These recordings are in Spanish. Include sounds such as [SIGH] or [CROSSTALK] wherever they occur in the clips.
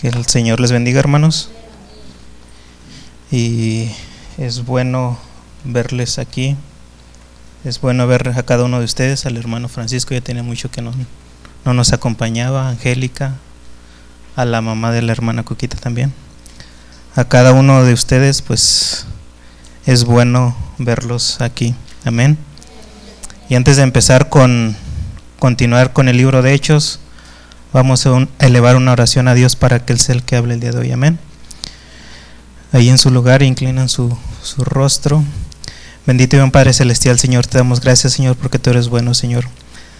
Que el Señor les bendiga, hermanos. Y es bueno verles aquí. Es bueno ver a cada uno de ustedes, al hermano Francisco, ya tenía mucho que no, no nos acompañaba, Angélica, a la mamá de la hermana Coquita también. A cada uno de ustedes, pues es bueno verlos aquí. Amén. Y antes de empezar con continuar con el libro de Hechos, Vamos a elevar una oración a Dios para que Él sea el que hable el día de hoy. Amén. Ahí en su lugar inclinan su, su rostro. Bendito y buen Padre Celestial, Señor, te damos gracias, Señor, porque tú eres bueno, Señor.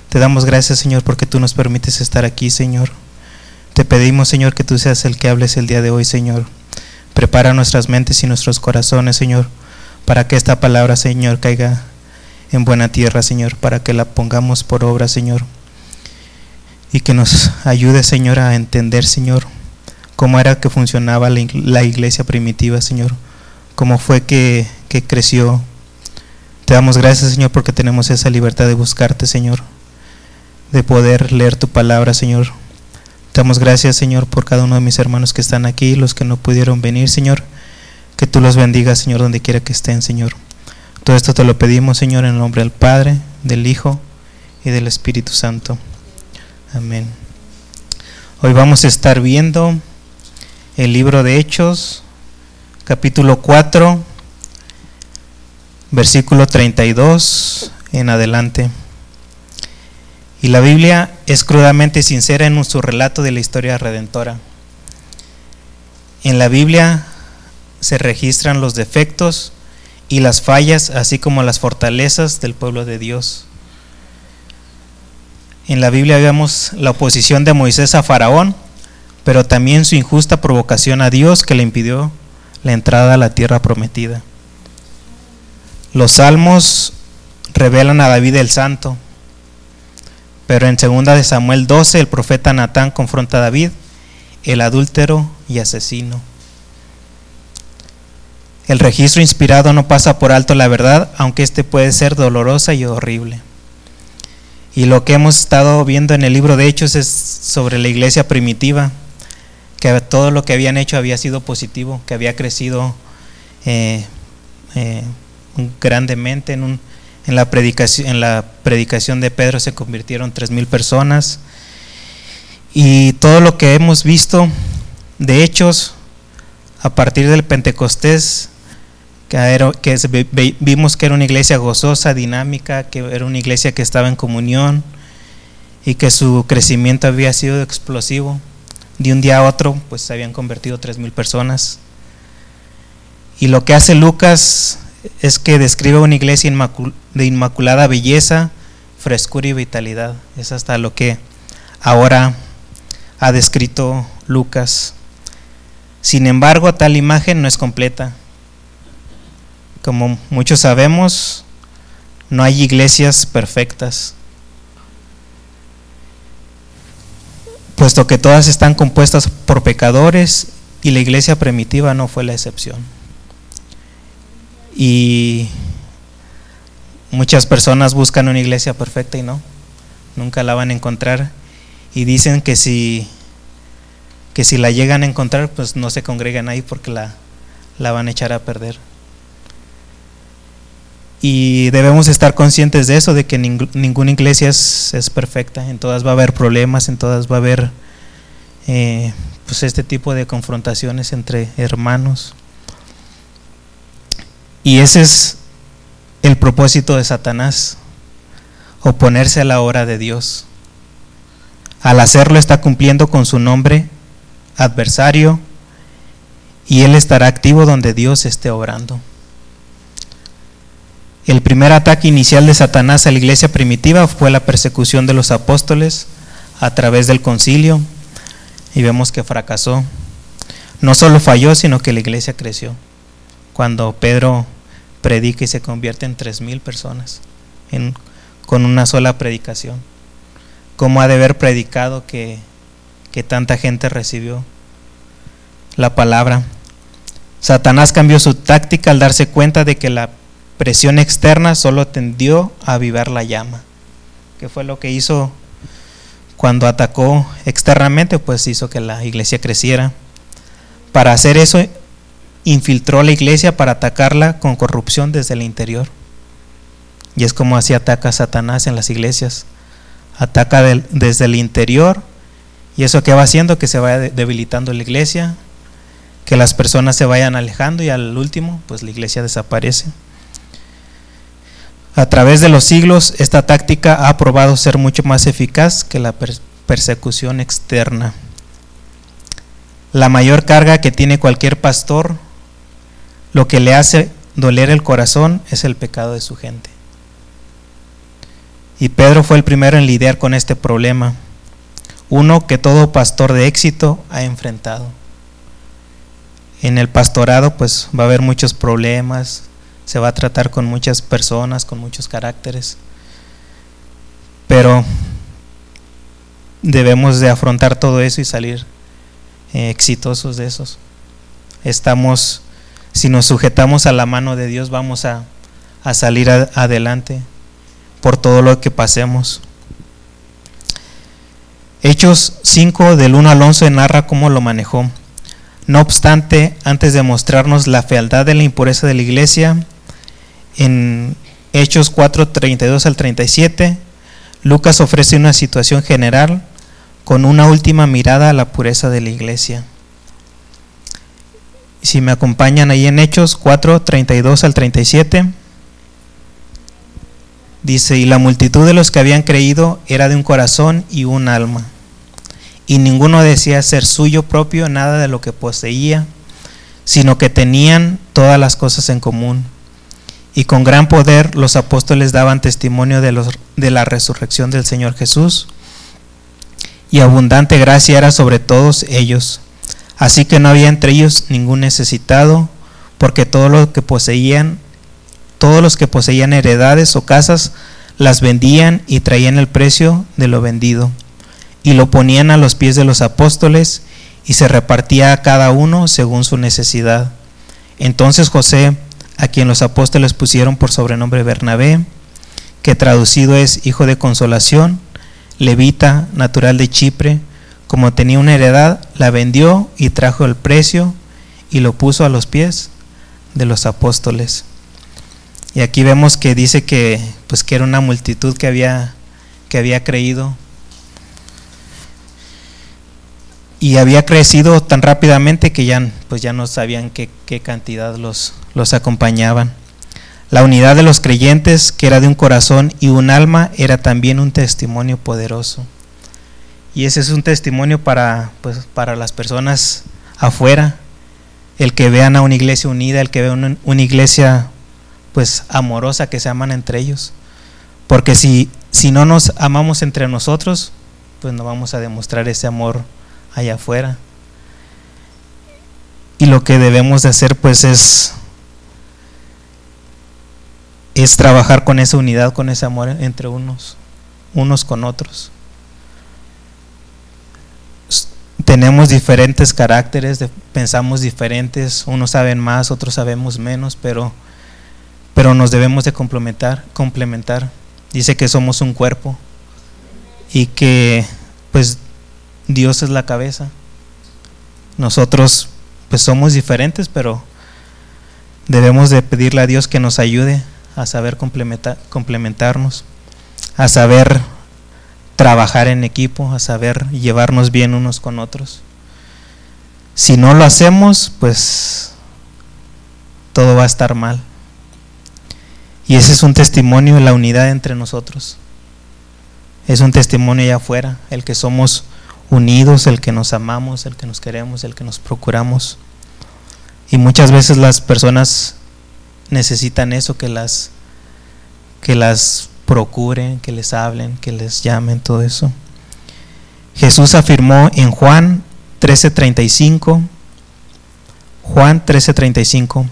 Te damos gracias, Señor, porque tú nos permites estar aquí, Señor. Te pedimos, Señor, que tú seas el que hables el día de hoy, Señor. Prepara nuestras mentes y nuestros corazones, Señor, para que esta palabra, Señor, caiga en buena tierra, Señor, para que la pongamos por obra, Señor y que nos ayude, Señor, a entender, Señor, cómo era que funcionaba la iglesia primitiva, Señor, cómo fue que, creció. Te damos gracias, Señor, porque tenemos esa libertad de buscarte, Señor, de poder leer tu palabra, Señor. Te damos gracias, Señor, por cada uno de mis hermanos que están aquí, los que no pudieron venir, Señor. Que tú los bendigas, Señor, donde quiera que estén, Señor. Todo esto te lo pedimos, Señor, en el nombre del Padre, del Hijo y del Espíritu Santo. Amén. Hoy vamos a estar viendo el libro de Hechos, capítulo 4, versículo 32 en adelante. Y la Biblia es crudamente sincera en su relato de la historia redentora. En la Biblia se registran los defectos y las fallas, así como las fortalezas del pueblo de Dios. En la Biblia vemos la oposición de Moisés a Faraón, pero también su injusta provocación a Dios que le impidió la entrada a la tierra prometida. Los salmos revelan a David el santo, pero en 2 de Samuel 12 el profeta Natán confronta a David, el adúltero y asesino. El registro inspirado no pasa por alto la verdad, aunque éste puede ser dolorosa y horrible. Y lo que hemos estado viendo en el libro de Hechos es sobre la iglesia primitiva, que todo lo que habían hecho había sido positivo, que había crecido eh, eh, grandemente en, la predicación, en la predicación de Pedro se convirtieron tres mil personas. Y todo lo que hemos visto de Hechos a partir del Pentecostés que, vimos que era una iglesia gozosa, dinámica, que era una iglesia que estaba en comunión y que su crecimiento había sido explosivo. De un día a otro, pues se habían convertido tres mil personas. Y lo que hace Lucas es que describe una iglesia de inmaculada belleza, frescura y vitalidad. Es hasta lo que ahora ha descrito Lucas. Sin embargo, tal imagen no es completa. Como muchos sabemos, no hay iglesias perfectas, puesto que todas están compuestas por pecadores y la iglesia primitiva no fue la excepción. Y muchas personas buscan una iglesia perfecta y no, nunca la van a encontrar y dicen que si que si la llegan a encontrar, pues no se congregan ahí porque la, la van a echar a perder. Y debemos estar conscientes de eso, de que ninguna iglesia es, perfecta, en todas va a haber problemas, en todas va a haber eh, pues este tipo de confrontaciones entre hermanos. Y ese es el propósito de Satanás, oponerse a la obra de Dios. Al hacerlo está cumpliendo con su nombre adversario y él estará activo donde Dios esté obrando. El primer ataque inicial de Satanás a la iglesia primitiva fue la persecución de los apóstoles a través del concilio y vemos que fracasó. No solo falló, sino que la iglesia creció. Cuando Pedro predica y se convierte en tres mil personas con una sola predicación. ¿Cómo ha de haber predicado que, que tanta gente recibió la palabra? Satanás cambió su táctica al darse cuenta de que la presión externa solo tendió a avivar la llama, que fue lo que hizo cuando atacó externamente, pues hizo que la iglesia creciera. Para hacer eso, infiltró la iglesia para atacarla con corrupción desde el interior. Y es como así ataca Satanás en las iglesias. Ataca desde el interior y eso que va haciendo que se vaya debilitando la iglesia, que las personas se vayan alejando y al último, pues la iglesia desaparece. A través de los siglos, esta táctica ha probado ser mucho más eficaz que la persecución externa. La mayor carga que tiene cualquier pastor, lo que le hace doler el corazón, es el pecado de su gente. Y Pedro fue el primero en lidiar con este problema, uno que todo pastor de éxito ha enfrentado. En el pastorado pues va a haber muchos problemas, se va a tratar con muchas personas, con muchos caracteres, pero debemos de afrontar todo eso y salir eh, exitosos de esos. Estamos, si nos sujetamos a la mano de Dios, vamos a, salir adelante por todo lo que pasemos. Hechos 5 del 1 al 11 narra cómo lo manejó. No obstante, antes de mostrarnos la fealdad de la impureza de la iglesia, en Hechos 4, 32 al 37, Lucas ofrece una situación general con una última mirada a la pureza de la iglesia. Si me acompañan ahí en Hechos 4, 32 al 37, dice, y la multitud de los que habían creído era de un corazón y un alma, y ninguno decía ser suyo propio nada de lo que poseía, sino que tenían todas las cosas en común y con gran poder los apóstoles daban testimonio de, los, de la resurrección del Señor Jesús, y abundante gracia era sobre todos ellos. Así que no había entre ellos ningún necesitado, porque todo lo que poseían, todos los que poseían heredades o casas, las vendían y traían el precio de lo vendido, y lo ponían a los pies de los apóstoles, y se repartía a cada uno según su necesidad. Entonces José, a quien los apóstoles pusieron por sobrenombre Bernabé, que traducido es hijo de consolación, levita, natural de Chipre, como tenía una heredad, la vendió y trajo el precio y lo puso a los pies de los apóstoles. Y aquí vemos que dice que pues que era una multitud que había que había creído y había crecido tan rápidamente que ya, pues ya no sabían qué, qué cantidad los, los acompañaban. La unidad de los creyentes, que era de un corazón y un alma, era también un testimonio poderoso. Y ese es un testimonio para, pues, para las personas afuera, el que vean a una iglesia unida, el que vean una, iglesia pues amorosa, que se aman entre ellos. Porque si, si no nos amamos entre nosotros, pues no vamos a demostrar ese amor allá afuera. Y lo que debemos de hacer pues es es trabajar con esa unidad, con ese amor entre unos, unos con otros. Tenemos diferentes caracteres, pensamos diferentes, unos saben más, otros sabemos menos, pero, pero nos debemos de complementar, complementar. Dice que somos un cuerpo y que pues Dios es la cabeza. Nosotros pues somos diferentes, pero debemos de pedirle a Dios que nos ayude a saber complementar, complementarnos, a saber trabajar en equipo, a saber llevarnos bien unos con otros. Si no lo hacemos, pues todo va a estar mal. Y ese es un testimonio de la unidad entre nosotros. Es un testimonio allá afuera, el que somos unidos, el que nos amamos, el que nos queremos, el que nos procuramos. Y muchas veces las personas necesitan eso, que las, que las procuren, que les hablen, que les llamen, todo eso. Jesús afirmó en Juan 13:35, Juan 13:35,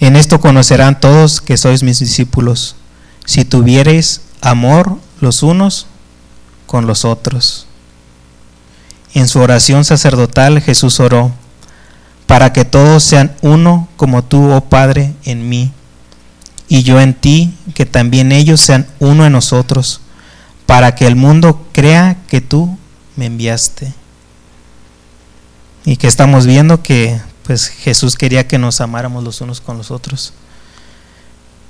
en esto conocerán todos que sois mis discípulos, si tuviereis amor los unos con los otros. En su oración sacerdotal Jesús oró, para que todos sean uno como tú, oh Padre, en mí, y yo en ti, que también ellos sean uno en nosotros, para que el mundo crea que tú me enviaste. Y que estamos viendo que pues Jesús quería que nos amáramos los unos con los otros.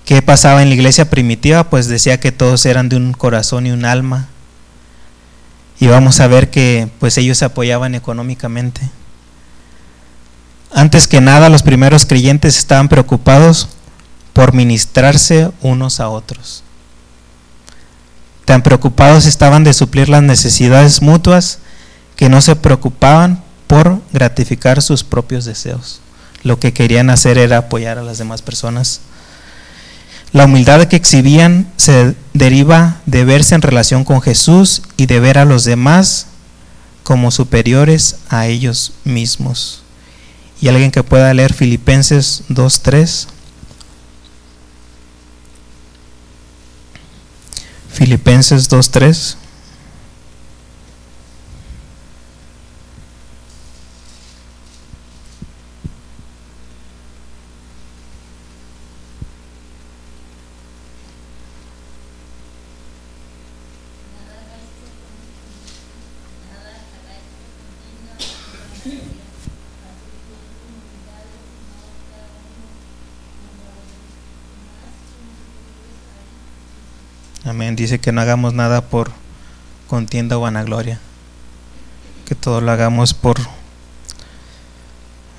¿Qué pasaba en la iglesia primitiva? Pues decía que todos eran de un corazón y un alma. Y vamos a ver que pues ellos se apoyaban económicamente. Antes que nada, los primeros creyentes estaban preocupados por ministrarse unos a otros. Tan preocupados estaban de suplir las necesidades mutuas que no se preocupaban por gratificar sus propios deseos. Lo que querían hacer era apoyar a las demás personas. La humildad que exhibían se deriva de verse en relación con Jesús y de ver a los demás como superiores a ellos mismos. Y alguien que pueda leer Filipenses 2.3. Filipenses 2.3. Amén. Dice que no hagamos nada por contienda o vanagloria. Que todo lo hagamos por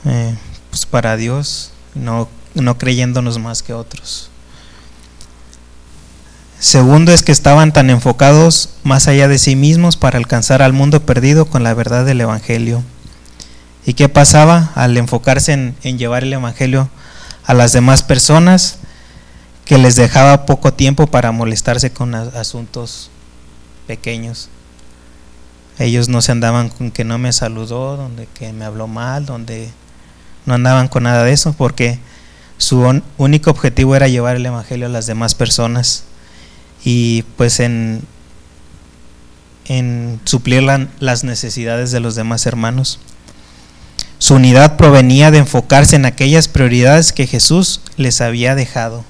eh, pues para Dios, no, no creyéndonos más que otros. Segundo es que estaban tan enfocados más allá de sí mismos para alcanzar al mundo perdido con la verdad del Evangelio. ¿Y qué pasaba al enfocarse en, en llevar el Evangelio a las demás personas? Que les dejaba poco tiempo para molestarse con asuntos pequeños. Ellos no se andaban con que no me saludó, donde que me habló mal, donde no andaban con nada de eso, porque su único objetivo era llevar el Evangelio a las demás personas y pues en, suplir las necesidades de los demás hermanos. Su unidad provenía de enfocarse en aquellas prioridades que Jesús les había dejado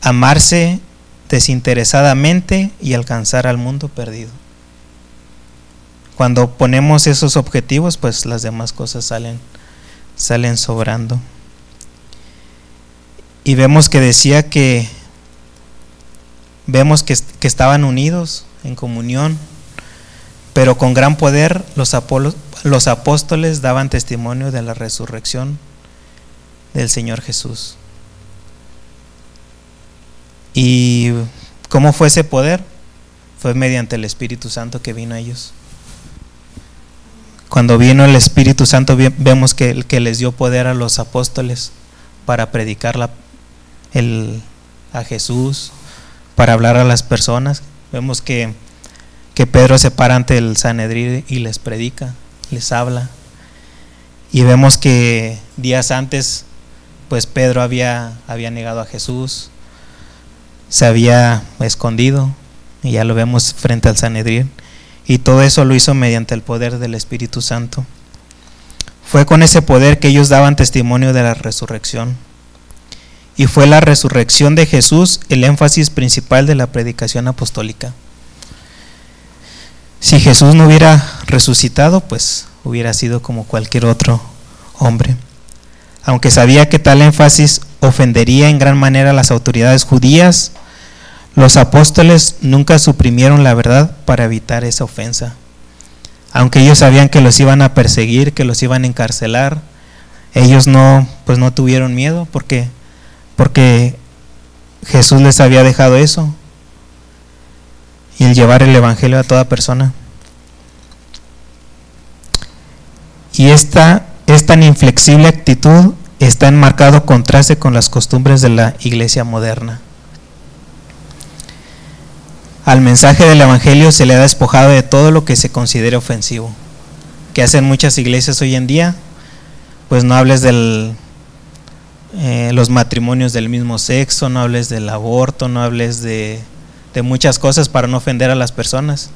amarse desinteresadamente y alcanzar al mundo perdido. Cuando ponemos esos objetivos, pues las demás cosas salen, salen sobrando. Y vemos que decía que vemos que, que estaban unidos en comunión, pero con gran poder los, los apóstoles daban testimonio de la resurrección del Señor Jesús. ¿Y cómo fue ese poder? Fue mediante el Espíritu Santo que vino a ellos. Cuando vino el Espíritu Santo vemos que, que les dio poder a los apóstoles para predicar a Jesús, para hablar a las personas. Vemos que, que Pedro se para ante el Sanedrín y les predica, les habla. Y vemos que días antes, pues Pedro había, había negado a Jesús, se había escondido y ya lo vemos frente al Sanedrín y todo eso lo hizo mediante el poder del Espíritu Santo. Fue con ese poder que ellos daban testimonio de la resurrección. Y fue la resurrección de Jesús el énfasis principal de la predicación apostólica. Si Jesús no hubiera resucitado, pues hubiera sido como cualquier otro hombre. Aunque sabía que tal énfasis ofendería en gran manera a las autoridades judías, los apóstoles nunca suprimieron la verdad para evitar esa ofensa. Aunque ellos sabían que los iban a perseguir, que los iban a encarcelar, ellos no pues no tuvieron miedo porque porque Jesús les había dejado eso. Y el llevar el evangelio a toda persona. Y esta, esta tan inflexible actitud está en marcado contraste con las costumbres de la iglesia moderna. Al mensaje del Evangelio se le ha despojado de todo lo que se considere ofensivo. Que hacen muchas iglesias hoy en día? Pues no hables de eh, los matrimonios del mismo sexo, no hables del aborto, no hables de, de muchas cosas para no ofender a las personas,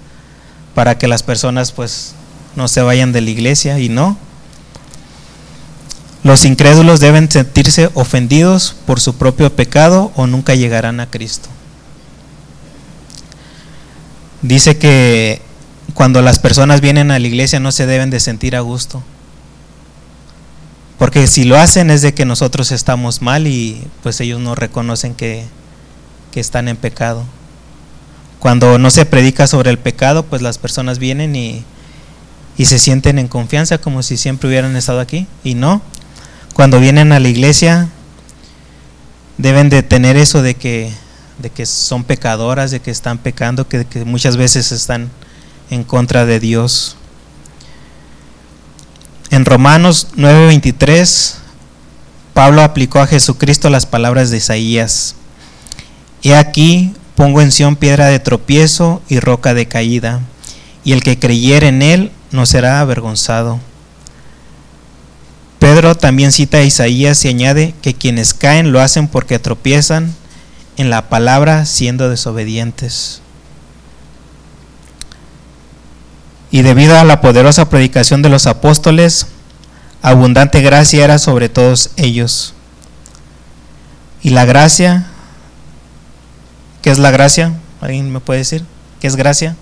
para que las personas pues no se vayan de la iglesia y no, los incrédulos deben sentirse ofendidos por su propio pecado o nunca llegarán a Cristo. dice que cuando las personas vienen a la iglesia no se deben de sentir a gusto. Porque si lo hacen es de que nosotros estamos mal y pues ellos no reconocen que, que están en pecado. Cuando no se predica sobre el pecado, pues las personas vienen y, y se sienten en confianza como si siempre hubieran estado aquí. Y no, cuando vienen a la iglesia deben de tener eso de que, de que son pecadoras, de que están pecando, que, que muchas veces están en contra de Dios. En Romanos 9:23, Pablo aplicó a Jesucristo las palabras de Isaías. He aquí, pongo en Sión piedra de tropiezo y roca de caída, y el que creyere en él no será avergonzado. Pedro también cita a Isaías y añade que quienes caen lo hacen porque tropiezan en la palabra siendo desobedientes. Y debido a la poderosa predicación de los apóstoles, abundante gracia era sobre todos ellos. Y la gracia, ¿qué es la gracia? ¿Alguien me puede decir? ¿Qué es gracia?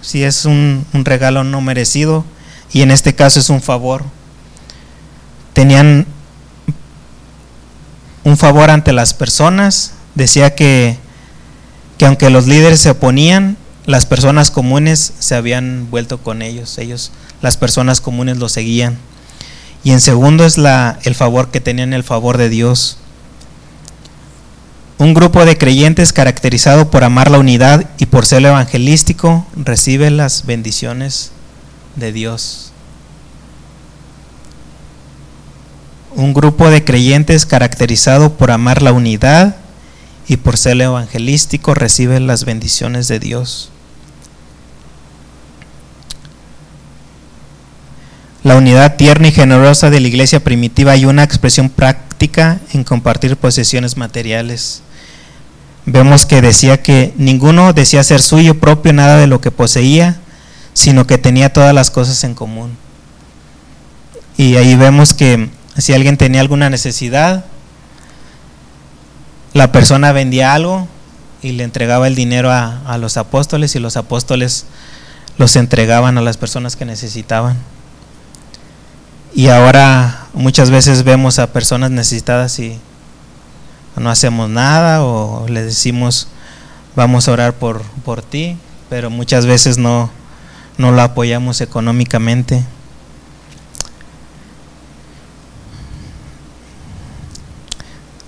Si es un, un regalo no merecido, y en este caso es un favor. Tenían un favor ante las personas, decía que, que aunque los líderes se oponían, las personas comunes se habían vuelto con ellos, ellos, las personas comunes lo seguían. Y en segundo es la, el favor que tenían el favor de Dios. Un grupo de creyentes caracterizado por amar la unidad y por ser evangelístico recibe las bendiciones de Dios. Un grupo de creyentes caracterizado por amar la unidad y por ser evangelístico recibe las bendiciones de Dios. La unidad tierna y generosa de la iglesia primitiva y una expresión práctica en compartir posesiones materiales. Vemos que decía que ninguno decía ser suyo propio nada de lo que poseía, sino que tenía todas las cosas en común. Y ahí vemos que si alguien tenía alguna necesidad, la persona vendía algo y le entregaba el dinero a, a, los apóstoles y los apóstoles los entregaban a las personas que necesitaban. Y ahora muchas veces vemos a personas necesitadas y no hacemos nada o le decimos vamos a orar por, por ti, pero muchas veces no, no lo apoyamos económicamente.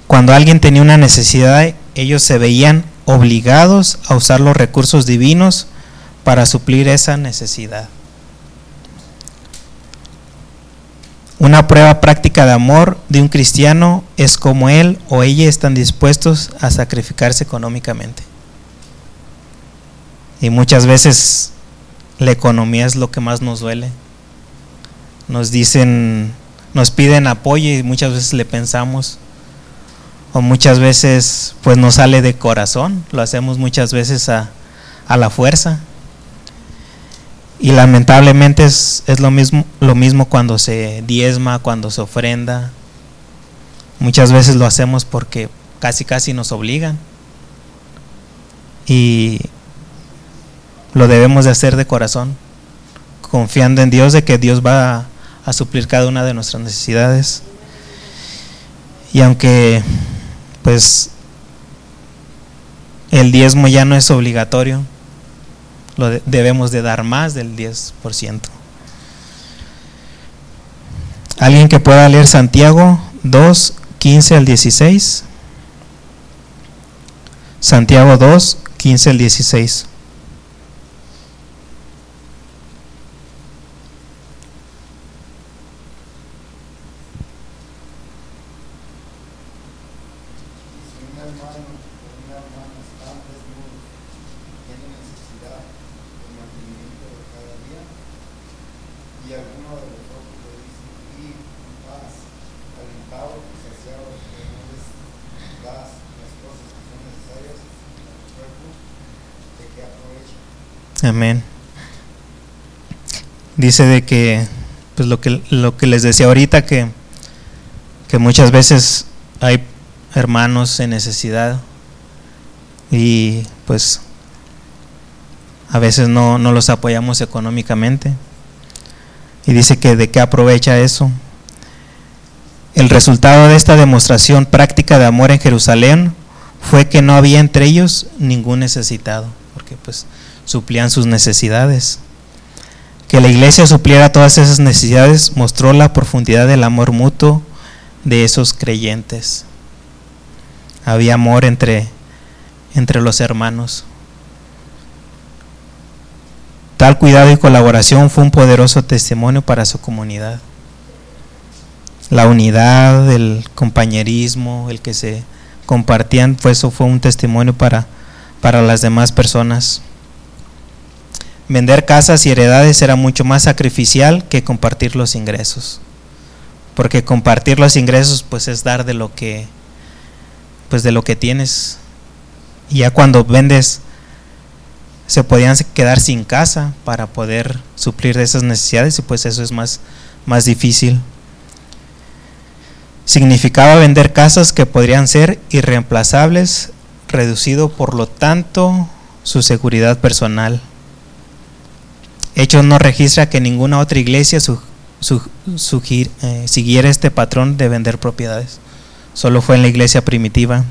Cuando alguien tenía una necesidad, ellos se veían obligados a usar los recursos divinos para suplir esa necesidad. Una prueba práctica de amor de un cristiano es como él o ella están dispuestos a sacrificarse económicamente. Y muchas veces la economía es lo que más nos duele. Nos dicen, nos piden apoyo y muchas veces le pensamos. O muchas veces pues nos sale de corazón, lo hacemos muchas veces a, a la fuerza. Y lamentablemente es, es, lo, mismo, lo mismo cuando se diezma, cuando se ofrenda. Muchas veces lo hacemos porque casi casi nos obligan. Y lo debemos de hacer de corazón, confiando en Dios de que Dios va a, a suplir cada una de nuestras necesidades. Y aunque pues el diezmo ya no es obligatorio, lo de, debemos de dar más del 10%. ¿Alguien que pueda leer Santiago 2, 15 al 16? Santiago 2, 15 al 16. Amén. Dice de que, pues lo que, lo que les decía ahorita, que, que muchas veces hay hermanos en necesidad y pues a veces no, no los apoyamos económicamente. Y dice que de qué aprovecha eso. El resultado de esta demostración práctica de amor en Jerusalén fue que no había entre ellos ningún necesitado, porque pues suplían sus necesidades. Que la iglesia supliera todas esas necesidades mostró la profundidad del amor mutuo de esos creyentes. Había amor entre, entre los hermanos. Tal cuidado y colaboración fue un poderoso testimonio para su comunidad. La unidad, el compañerismo, el que se compartían, pues eso fue un testimonio para, para las demás personas. Vender casas y heredades era mucho más sacrificial que compartir los ingresos. Porque compartir los ingresos pues es dar de lo que pues de lo que tienes. Y ya cuando vendes se podían quedar sin casa para poder suplir de esas necesidades y pues eso es más, más difícil. Significaba vender casas que podrían ser irreemplazables, reducido por lo tanto su seguridad personal. Hechos no registra que ninguna otra iglesia eh, siguiera este patrón de vender propiedades. Solo fue en la iglesia primitiva.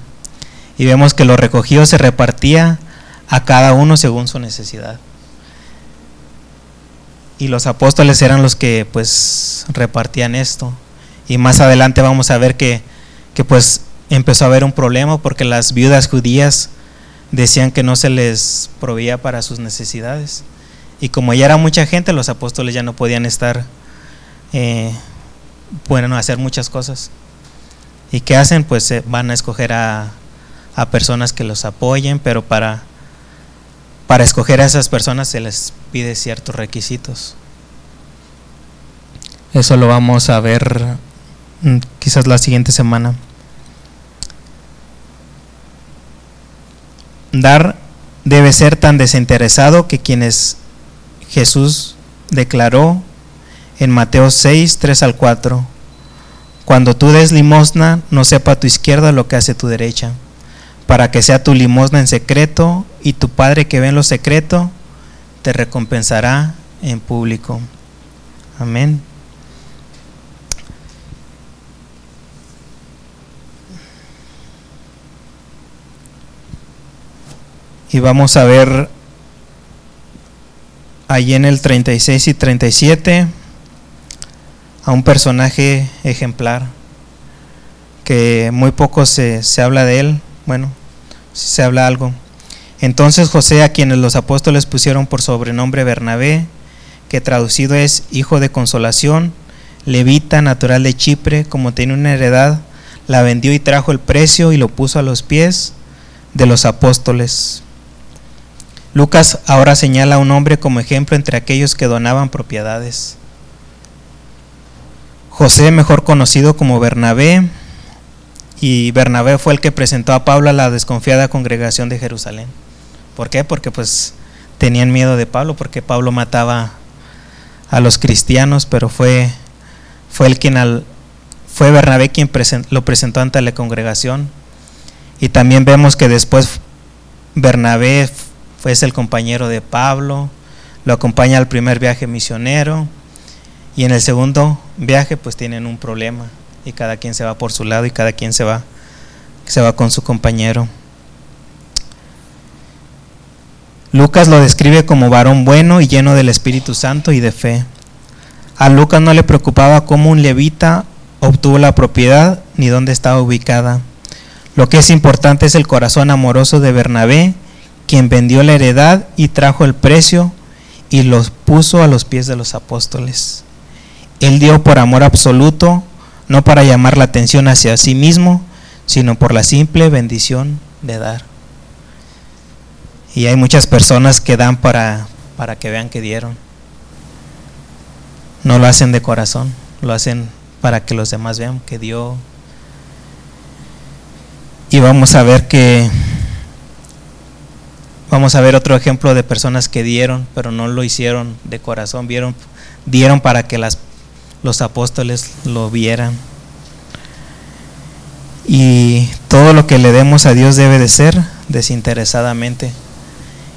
Y vemos que lo recogido se repartía a cada uno según su necesidad. Y los apóstoles eran los que pues repartían esto. Y más adelante vamos a ver que, que pues empezó a haber un problema porque las viudas judías decían que no se les proveía para sus necesidades. Y como ya era mucha gente, los apóstoles ya no podían estar, eh, bueno, hacer muchas cosas. ¿Y qué hacen? Pues eh, van a escoger a, a, personas que los apoyen, pero para, para escoger a esas personas se les pide ciertos requisitos. Eso lo vamos a ver mm, quizás la siguiente semana. Dar debe ser tan desinteresado que quienes Jesús declaró en Mateo 6, 3 al 4, Cuando tú des limosna, no sepa tu izquierda lo que hace tu derecha, para que sea tu limosna en secreto, y tu Padre que ve en lo secreto, te recompensará en público. Amén. Y vamos a ver allí en el 36 y 37 a un personaje ejemplar que muy poco se, se habla de él, bueno, si se habla algo. Entonces José, a quienes los apóstoles pusieron por sobrenombre Bernabé, que traducido es hijo de consolación, levita, natural de Chipre, como tiene una heredad, la vendió y trajo el precio y lo puso a los pies de los apóstoles. Lucas ahora señala a un hombre como ejemplo entre aquellos que donaban propiedades. José, mejor conocido como Bernabé, y Bernabé fue el que presentó a Pablo a la desconfiada congregación de Jerusalén. ¿Por qué? Porque pues tenían miedo de Pablo, porque Pablo mataba a los cristianos, pero fue, fue el quien al, fue Bernabé quien lo presentó ante la congregación. Y también vemos que después Bernabé fue el compañero de Pablo, lo acompaña al primer viaje misionero y en el segundo viaje pues tienen un problema y cada quien se va por su lado y cada quien se va se va con su compañero. Lucas lo describe como varón bueno y lleno del Espíritu Santo y de fe. A Lucas no le preocupaba cómo un levita obtuvo la propiedad ni dónde estaba ubicada. Lo que es importante es el corazón amoroso de Bernabé quien vendió la heredad y trajo el precio y los puso a los pies de los apóstoles. Él dio por amor absoluto, no para llamar la atención hacia sí mismo, sino por la simple bendición de dar. Y hay muchas personas que dan para, para que vean que dieron. No lo hacen de corazón, lo hacen para que los demás vean que dio. Y vamos a ver que Vamos a ver otro ejemplo de personas que dieron, pero no lo hicieron de corazón, vieron, dieron para que las, los apóstoles lo vieran. Y todo lo que le demos a Dios debe de ser desinteresadamente.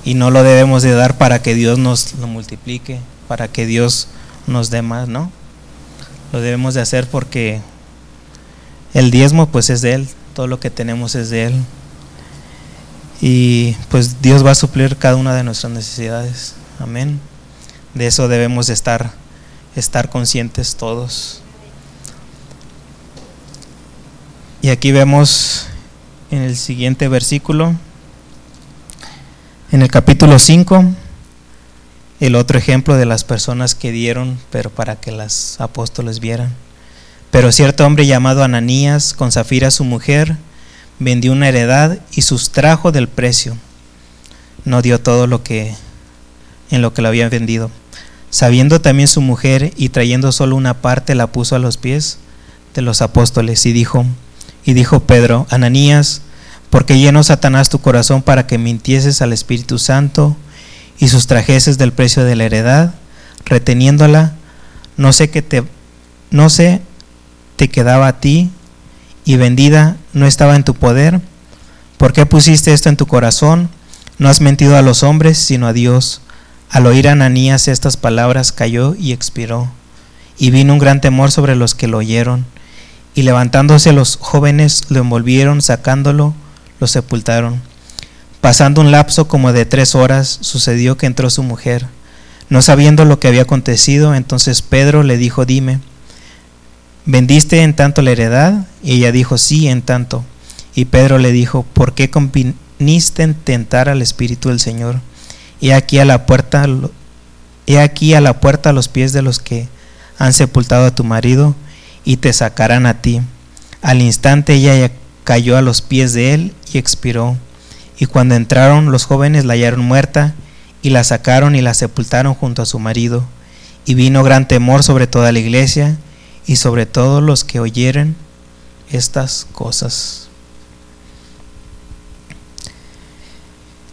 y no lo debemos de dar para que Dios nos lo multiplique, para que Dios nos dé más, ¿no? Lo debemos de hacer porque el diezmo pues es de Él, todo lo que tenemos es de Él. Y pues Dios va a suplir cada una de nuestras necesidades. Amén. De eso debemos de estar, estar conscientes todos. Y aquí vemos en el siguiente versículo, en el capítulo 5, el otro ejemplo de las personas que dieron, pero para que las apóstoles vieran. Pero cierto hombre llamado Ananías, con Zafira su mujer, vendió una heredad y sustrajo del precio. No dio todo lo que en lo que lo habían vendido. Sabiendo también su mujer y trayendo solo una parte, la puso a los pies de los apóstoles y dijo, y dijo Pedro, Ananías, porque llenó Satanás tu corazón para que mintieses al Espíritu Santo y sustrajeses del precio de la heredad, reteniéndola, no sé que te no sé te quedaba a ti y vendida no estaba en tu poder. ¿Por qué pusiste esto en tu corazón? No has mentido a los hombres, sino a Dios. Al oír Ananías estas palabras cayó y expiró. Y vino un gran temor sobre los que lo oyeron. Y levantándose los jóvenes lo envolvieron, sacándolo, lo sepultaron. Pasando un lapso como de tres horas, sucedió que entró su mujer. No sabiendo lo que había acontecido, entonces Pedro le dijo, dime, ¿vendiste en tanto la heredad? Y ella dijo, sí, en tanto. Y Pedro le dijo, ¿por qué conviniste en tentar al Espíritu del Señor? He aquí a la puerta, he aquí a la puerta a los pies de los que han sepultado a tu marido y te sacarán a ti. Al instante ella cayó a los pies de él y expiró. Y cuando entraron los jóvenes la hallaron muerta y la sacaron y la sepultaron junto a su marido. Y vino gran temor sobre toda la iglesia y sobre todos los que oyeron estas cosas.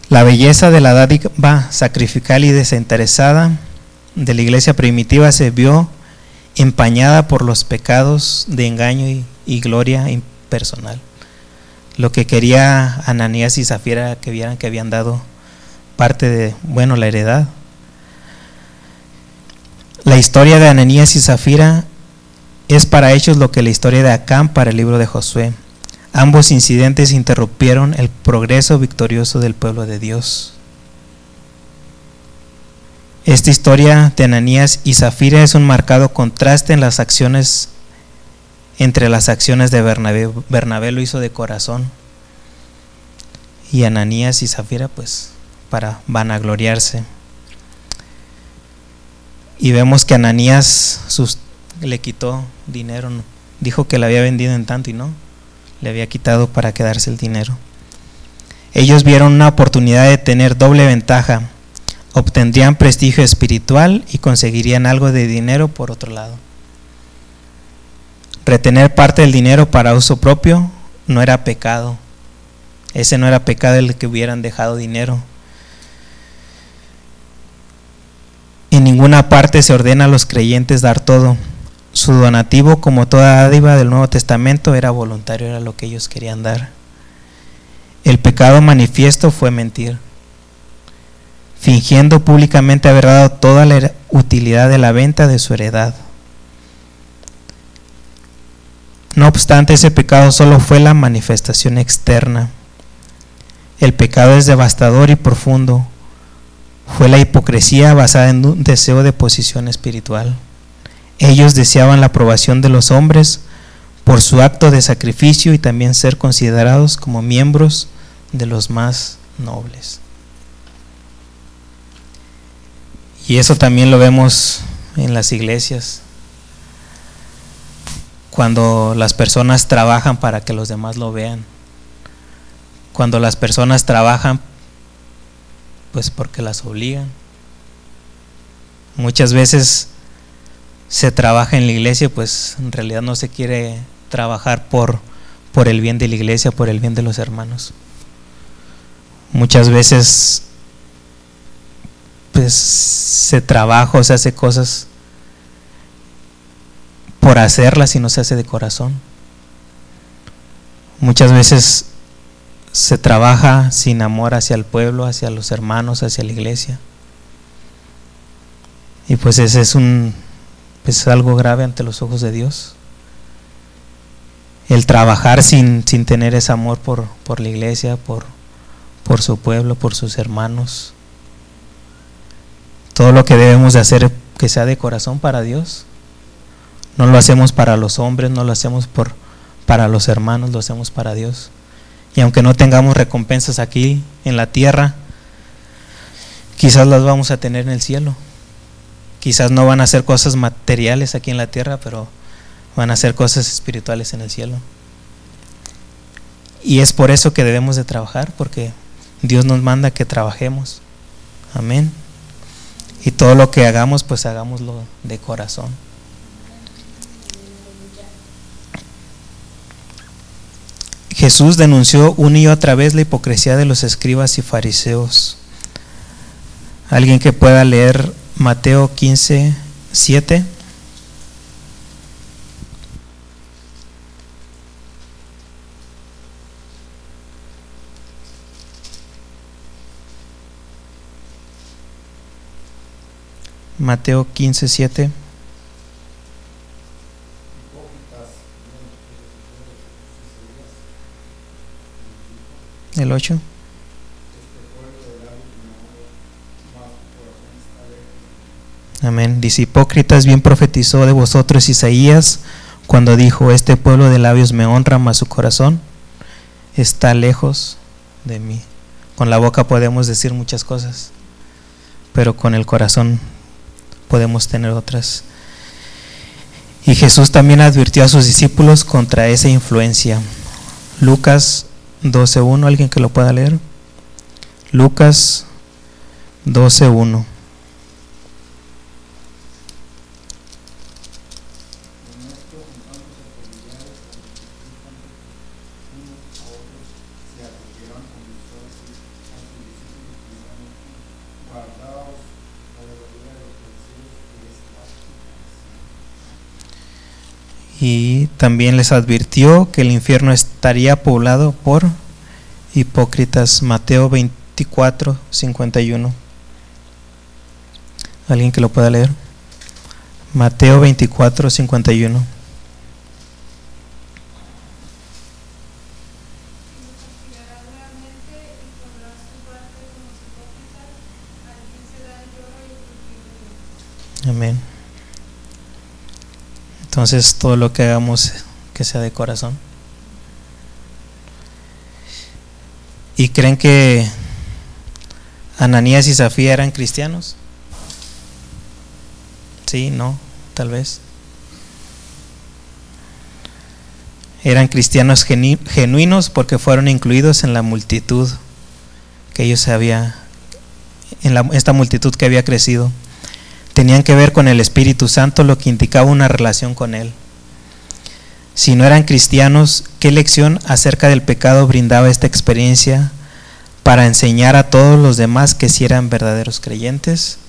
La belleza de la dádiva sacrificial y desinteresada de la iglesia primitiva se vio empañada por los pecados de engaño y, gloria impersonal. Lo que quería Ananías y Zafira que vieran que habían dado parte de, bueno, la heredad. La historia de Ananías y Zafira es para ellos lo que la historia de Acán para el libro de Josué. Ambos incidentes interrumpieron el progreso victorioso del pueblo de Dios. Esta historia de Ananías y Zafira es un marcado contraste en las acciones entre las acciones de Bernabé. Bernabé lo hizo de corazón y Ananías y Zafira pues para vanagloriarse. Y vemos que Ananías le quitó dinero, dijo que la había vendido en tanto y no, le había quitado para quedarse el dinero. Ellos vieron una oportunidad de tener doble ventaja. Obtendrían prestigio espiritual y conseguirían algo de dinero por otro lado. Retener parte del dinero para uso propio no era pecado. Ese no era pecado el que hubieran dejado dinero. En ninguna parte se ordena a los creyentes dar todo. Su donativo, como toda dádiva del Nuevo Testamento, era voluntario, era lo que ellos querían dar. El pecado manifiesto fue mentir, fingiendo públicamente haber dado toda la utilidad de la venta de su heredad. No obstante, ese pecado solo fue la manifestación externa. El pecado es devastador y profundo. Fue la hipocresía basada en un deseo de posición espiritual. Ellos deseaban la aprobación de los hombres por su acto de sacrificio y también ser considerados como miembros de los más nobles. Y eso también lo vemos en las iglesias, cuando las personas trabajan para que los demás lo vean, cuando las personas trabajan pues porque las obligan. Muchas veces se trabaja en la iglesia, pues en realidad no se quiere trabajar por, por el bien de la iglesia, por el bien de los hermanos. Muchas veces pues se trabaja o se hace cosas por hacerlas y no se hace de corazón. Muchas veces se trabaja sin amor hacia el pueblo, hacia los hermanos, hacia la iglesia. Y pues ese es un es algo grave ante los ojos de Dios. El trabajar sin, sin tener ese amor por, por la iglesia, por, por su pueblo, por sus hermanos. Todo lo que debemos de hacer que sea de corazón para Dios. No lo hacemos para los hombres, no lo hacemos por, para los hermanos, lo hacemos para Dios. Y aunque no tengamos recompensas aquí en la tierra, quizás las vamos a tener en el cielo. Quizás no van a ser cosas materiales aquí en la tierra, pero van a ser cosas espirituales en el cielo. Y es por eso que debemos de trabajar, porque Dios nos manda que trabajemos. Amén. Y todo lo que hagamos, pues hagámoslo de corazón. Jesús denunció una y otra vez la hipocresía de los escribas y fariseos. Alguien que pueda leer Mateo 15, 7. Mateo 15, 7. El 8. Amén. Dice, hipócritas, bien profetizó de vosotros Isaías cuando dijo, este pueblo de labios me honra, mas su corazón está lejos de mí. Con la boca podemos decir muchas cosas, pero con el corazón podemos tener otras. Y Jesús también advirtió a sus discípulos contra esa influencia. Lucas 12.1, alguien que lo pueda leer. Lucas 12.1. y también les advirtió que el infierno estaría poblado por hipócritas. Mateo 24, 51. ¿Alguien que lo pueda leer? Mateo 24, 51. Amén. Entonces todo lo que hagamos que sea de corazón. ¿Y creen que Ananías y Zafía eran cristianos? Sí, no, tal vez. Eran cristianos genuinos porque fueron incluidos en la multitud que ellos había, en esta multitud que había crecido tenían que ver con el Espíritu Santo, lo que indicaba una relación con Él. Si no eran cristianos, ¿qué lección acerca del pecado brindaba esta experiencia para enseñar a todos los demás que si eran verdaderos creyentes?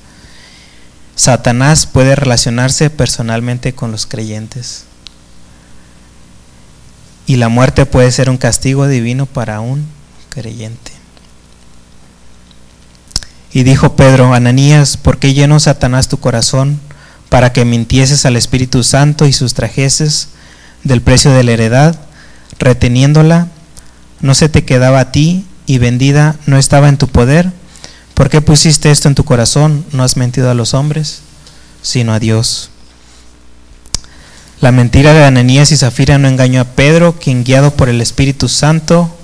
Satanás puede relacionarse personalmente con los creyentes. Y la muerte puede ser un castigo divino para un creyente. Y dijo Pedro, Ananías, ¿por qué llenó Satanás tu corazón para que mintieses al Espíritu Santo y sustrajeses del precio de la heredad, reteniéndola? ¿No se te quedaba a ti y vendida no estaba en tu poder? ¿Por qué pusiste esto en tu corazón? No has mentido a los hombres, sino a Dios. La mentira de Ananías y Zafira no engañó a Pedro, quien guiado por el Espíritu Santo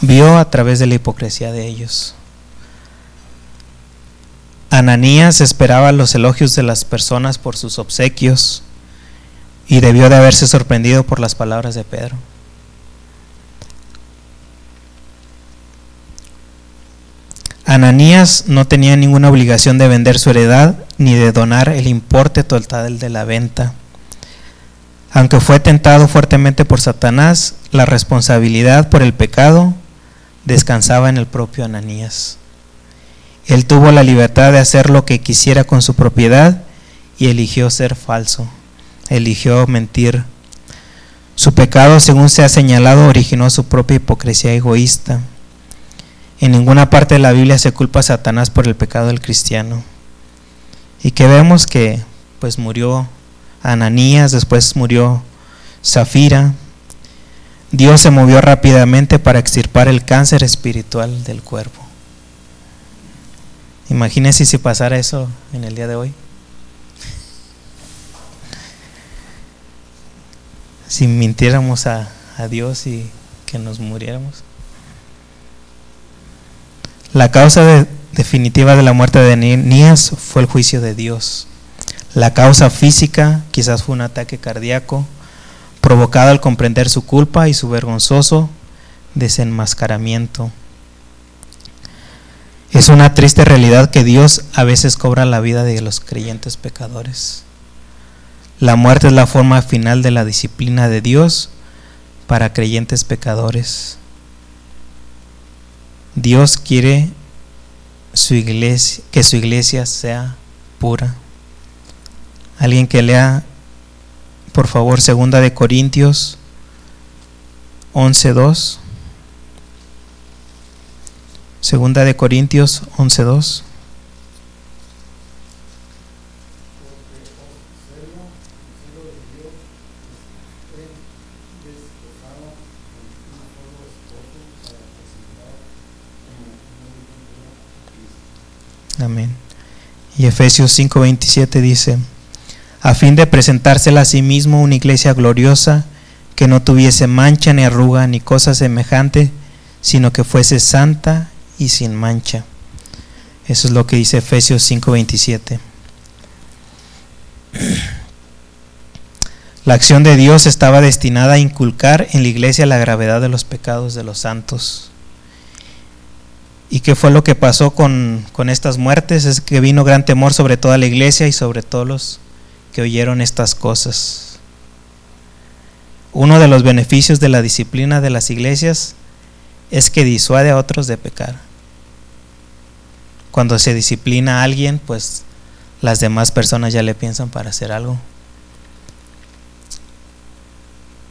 vio a través de la hipocresía de ellos. Ananías esperaba los elogios de las personas por sus obsequios y debió de haberse sorprendido por las palabras de Pedro. Ananías no tenía ninguna obligación de vender su heredad ni de donar el importe total de la venta. Aunque fue tentado fuertemente por Satanás, la responsabilidad por el pecado descansaba en el propio Ananías. Él tuvo la libertad de hacer lo que quisiera con su propiedad y eligió ser falso, eligió mentir. Su pecado, según se ha señalado, originó su propia hipocresía egoísta. En ninguna parte de la Biblia se culpa a Satanás por el pecado del cristiano. Y que vemos que pues murió Ananías, después murió Zafira. Dios se movió rápidamente para extirpar el cáncer espiritual del cuerpo. Imagínense si pasara eso en el día de hoy. Si mintiéramos a, a Dios y que nos muriéramos. La causa definitiva de la muerte de Ananías fue el juicio de Dios. La causa física quizás fue un ataque cardíaco provocado al comprender su culpa y su vergonzoso desenmascaramiento. Es una triste realidad que Dios a veces cobra la vida de los creyentes pecadores. La muerte es la forma final de la disciplina de Dios para creyentes pecadores. Dios quiere su iglesia, que su iglesia sea pura. Alguien que lea, por favor, segunda de Corintios 11.2. Segunda de Corintios 11.2. Amén. Y Efesios 5:27 dice, a fin de presentársela a sí mismo una iglesia gloriosa, que no tuviese mancha ni arruga ni cosa semejante, sino que fuese santa y sin mancha. Eso es lo que dice Efesios 5:27. La acción de Dios estaba destinada a inculcar en la iglesia la gravedad de los pecados de los santos. ¿Y qué fue lo que pasó con, con estas muertes? Es que vino gran temor sobre toda la iglesia y sobre todos los que oyeron estas cosas. Uno de los beneficios de la disciplina de las iglesias es que disuade a otros de pecar. Cuando se disciplina a alguien, pues las demás personas ya le piensan para hacer algo.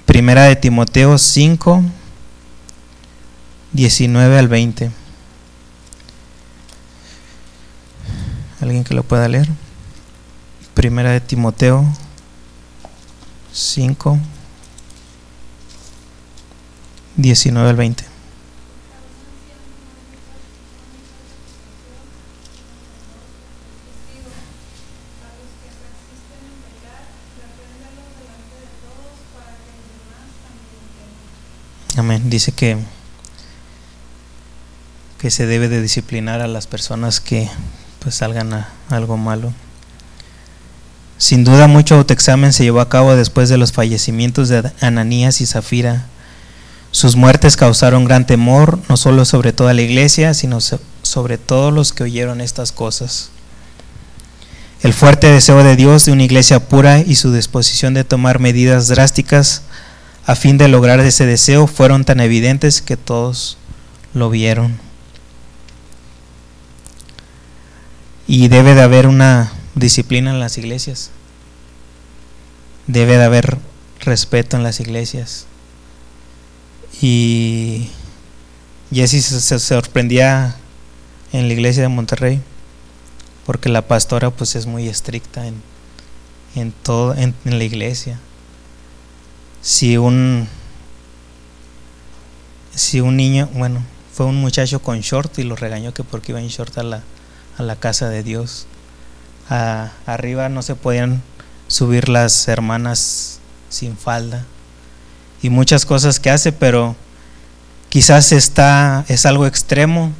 Primera de Timoteo 5, 19 al 20. ¿Alguien que lo pueda leer? Primera de Timoteo 5, 19 al 20. Amén. Dice que que se debe de disciplinar a las personas que pues salgan a algo malo. Sin duda mucho autoexamen se llevó a cabo después de los fallecimientos de Ananías y Zafira. Sus muertes causaron gran temor, no solo sobre toda la iglesia, sino sobre todos los que oyeron estas cosas. El fuerte deseo de Dios de una iglesia pura y su disposición de tomar medidas drásticas a fin de lograr ese deseo fueron tan evidentes que todos lo vieron. Y debe de haber una disciplina en las iglesias. Debe de haber respeto en las iglesias. Y Jesse se sorprendía en la iglesia de Monterrey porque la pastora pues es muy estricta en, en todo en, la iglesia. Si un si un niño, bueno, fue un muchacho con short y lo regañó que porque iba en short a la, a la casa de Dios arriba no se podían subir las hermanas sin falda y muchas cosas que hace, pero quizás está es algo extremo,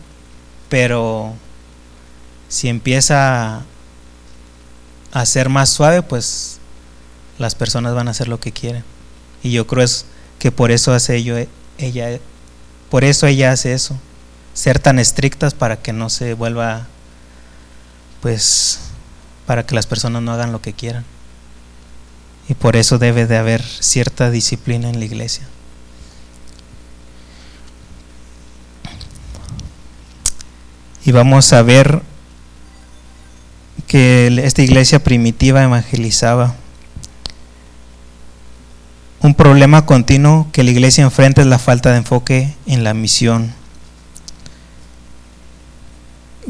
pero si empieza a ser más suave, pues las personas van a hacer lo que quieren. Y yo creo es que por eso hace ello, ella por eso ella hace eso, ser tan estrictas para que no se vuelva pues para que las personas no hagan lo que quieran. Y por eso debe de haber cierta disciplina en la iglesia. Y vamos a ver que esta iglesia primitiva evangelizaba. Un problema continuo que la iglesia enfrenta es la falta de enfoque en la misión.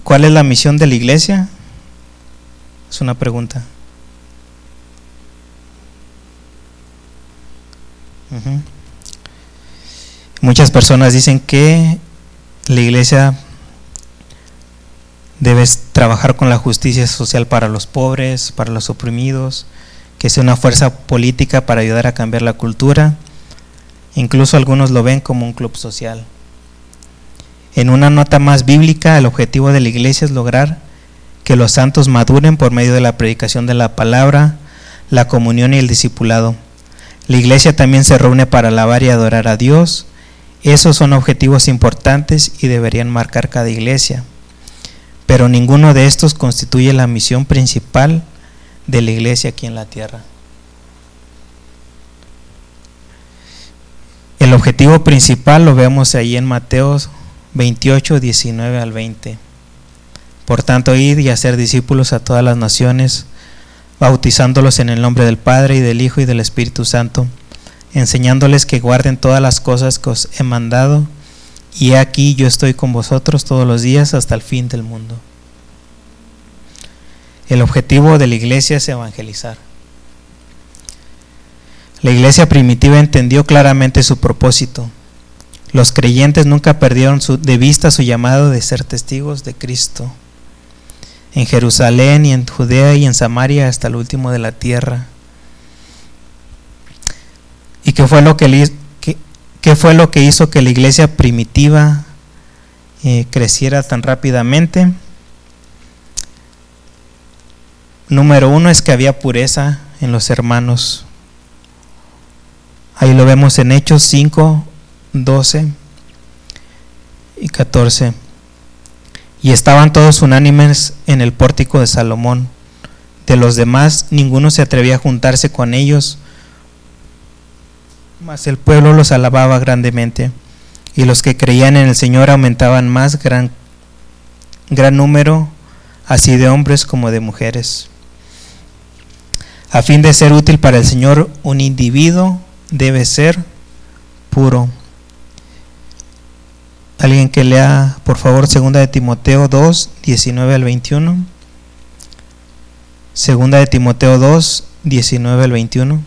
¿Cuál es la misión de la iglesia? Es una pregunta. Muchas personas dicen que la iglesia debe trabajar con la justicia social para los pobres, para los oprimidos, que sea una fuerza política para ayudar a cambiar la cultura. Incluso algunos lo ven como un club social. En una nota más bíblica, el objetivo de la iglesia es lograr que los santos maduren por medio de la predicación de la palabra, la comunión y el discipulado. La iglesia también se reúne para alabar y adorar a Dios. Esos son objetivos importantes y deberían marcar cada iglesia. Pero ninguno de estos constituye la misión principal de la iglesia aquí en la tierra. El objetivo principal lo vemos ahí en Mateo 28, 19 al 20. Por tanto, id y hacer discípulos a todas las naciones, bautizándolos en el nombre del Padre y del Hijo y del Espíritu Santo, enseñándoles que guarden todas las cosas que os he mandado, y aquí yo estoy con vosotros todos los días hasta el fin del mundo. El objetivo de la iglesia es evangelizar. La iglesia primitiva entendió claramente su propósito. Los creyentes nunca perdieron de vista su llamado de ser testigos de Cristo. En Jerusalén y en Judea y en Samaria hasta el último de la tierra. ¿Y qué fue lo que, qué, fue lo que hizo que la iglesia primitiva eh, creciera tan rápidamente? Número uno es que había pureza en los hermanos. Ahí lo vemos en Hechos 5, 12 y 14. Y estaban todos unánimes en el pórtico de Salomón. De los demás, ninguno se atrevía a juntarse con ellos, mas el pueblo los alababa grandemente. Y los que creían en el Señor aumentaban más gran, gran número, así de hombres como de mujeres. A fin de ser útil para el Señor, un individuo debe ser puro. Alguien que lea, por favor, segunda de Timoteo 2, 19 al 21. Segunda de Timoteo 2, 19 al 21.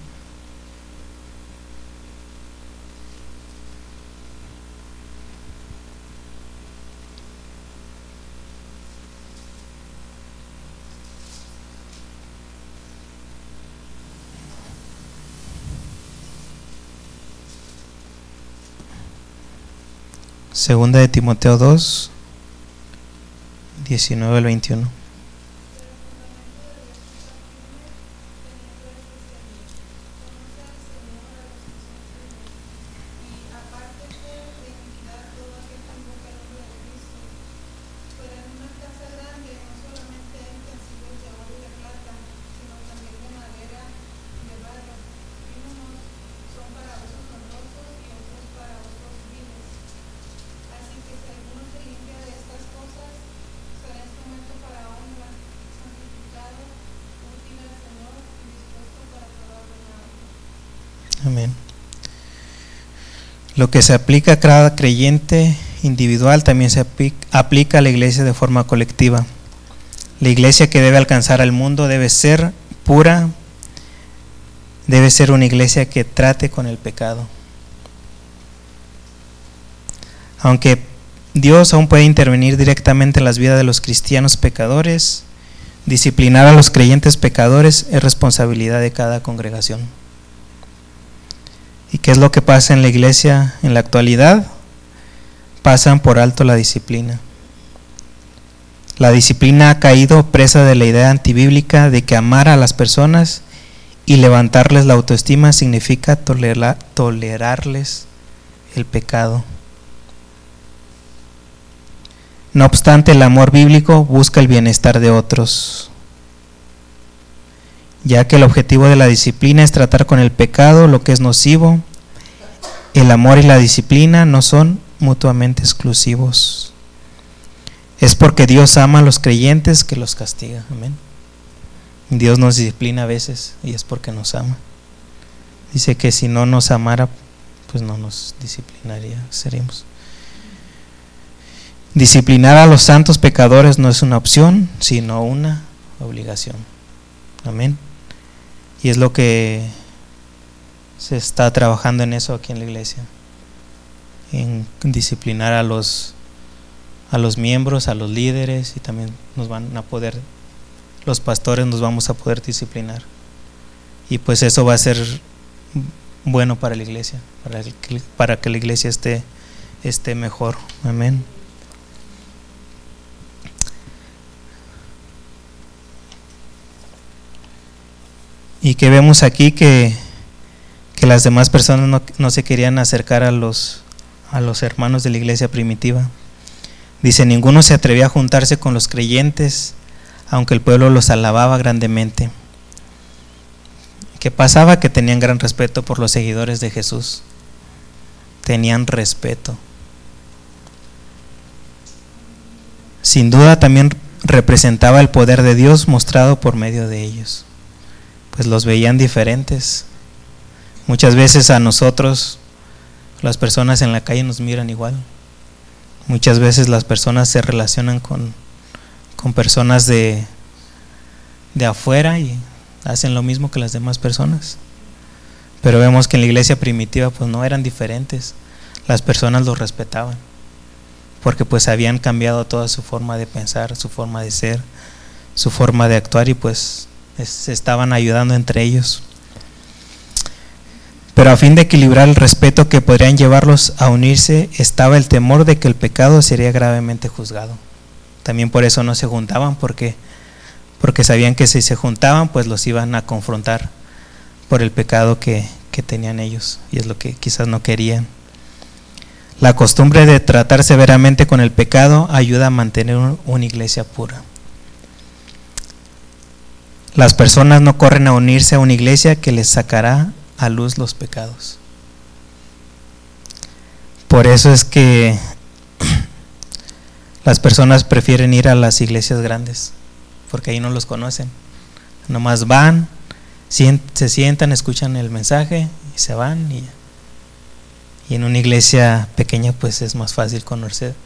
Segunda de Timoteo 2, 19 al 21. Amén. Lo que se aplica a cada creyente individual también se aplica a la iglesia de forma colectiva. La iglesia que debe alcanzar al mundo debe ser pura, debe ser una iglesia que trate con el pecado. Aunque Dios aún puede intervenir directamente en las vidas de los cristianos pecadores, disciplinar a los creyentes pecadores es responsabilidad de cada congregación. ¿Y qué es lo que pasa en la iglesia en la actualidad? Pasan por alto la disciplina. La disciplina ha caído presa de la idea antibíblica de que amar a las personas y levantarles la autoestima significa tolerarles el pecado. No obstante, el amor bíblico busca el bienestar de otros ya que el objetivo de la disciplina es tratar con el pecado lo que es nocivo. El amor y la disciplina no son mutuamente exclusivos. Es porque Dios ama a los creyentes que los castiga. Amén. Dios nos disciplina a veces y es porque nos ama. Dice que si no nos amara, pues no nos disciplinaría, seremos. Disciplinar a los santos pecadores no es una opción, sino una obligación. Amén. Y es lo que se está trabajando en eso aquí en la iglesia. En disciplinar a los a los miembros, a los líderes y también nos van a poder los pastores nos vamos a poder disciplinar. Y pues eso va a ser bueno para la iglesia, para, para que la iglesia esté esté mejor. Amén. Y que vemos aquí que, que las demás personas no, no, se querían acercar a los, a los hermanos de la iglesia primitiva. Dice, ninguno se atrevía a juntarse con los creyentes, aunque el pueblo los alababa grandemente. ¿Qué pasaba? Que tenían gran respeto por los seguidores de Jesús. Tenían respeto. Sin duda también representaba el poder de Dios mostrado por medio de ellos pues los veían diferentes. Muchas veces a nosotros, las personas en la calle nos miran igual. Muchas veces las personas se relacionan con, con personas de, de afuera y hacen lo mismo que las demás personas. Pero vemos que en la iglesia primitiva pues no eran diferentes. Las personas los respetaban. Porque pues habían cambiado toda su forma de pensar, su forma de ser, su forma de actuar y pues se estaban ayudando entre ellos. Pero a fin de equilibrar el respeto que podrían llevarlos a unirse, estaba el temor de que el pecado sería gravemente juzgado. También por eso no se juntaban, porque, porque sabían que si se juntaban, pues los iban a confrontar por el pecado que, que tenían ellos, y es lo que quizás no querían. La costumbre de tratar severamente con el pecado ayuda a mantener una iglesia pura. Las personas no corren a unirse a una iglesia que les sacará a luz los pecados. Por eso es que [CLEARS THROAT] las personas prefieren ir a las iglesias grandes, porque ahí no los conocen. Nomás van, se sientan, escuchan el mensaje y se van. Y, en una iglesia pequeña pues es más fácil conocer,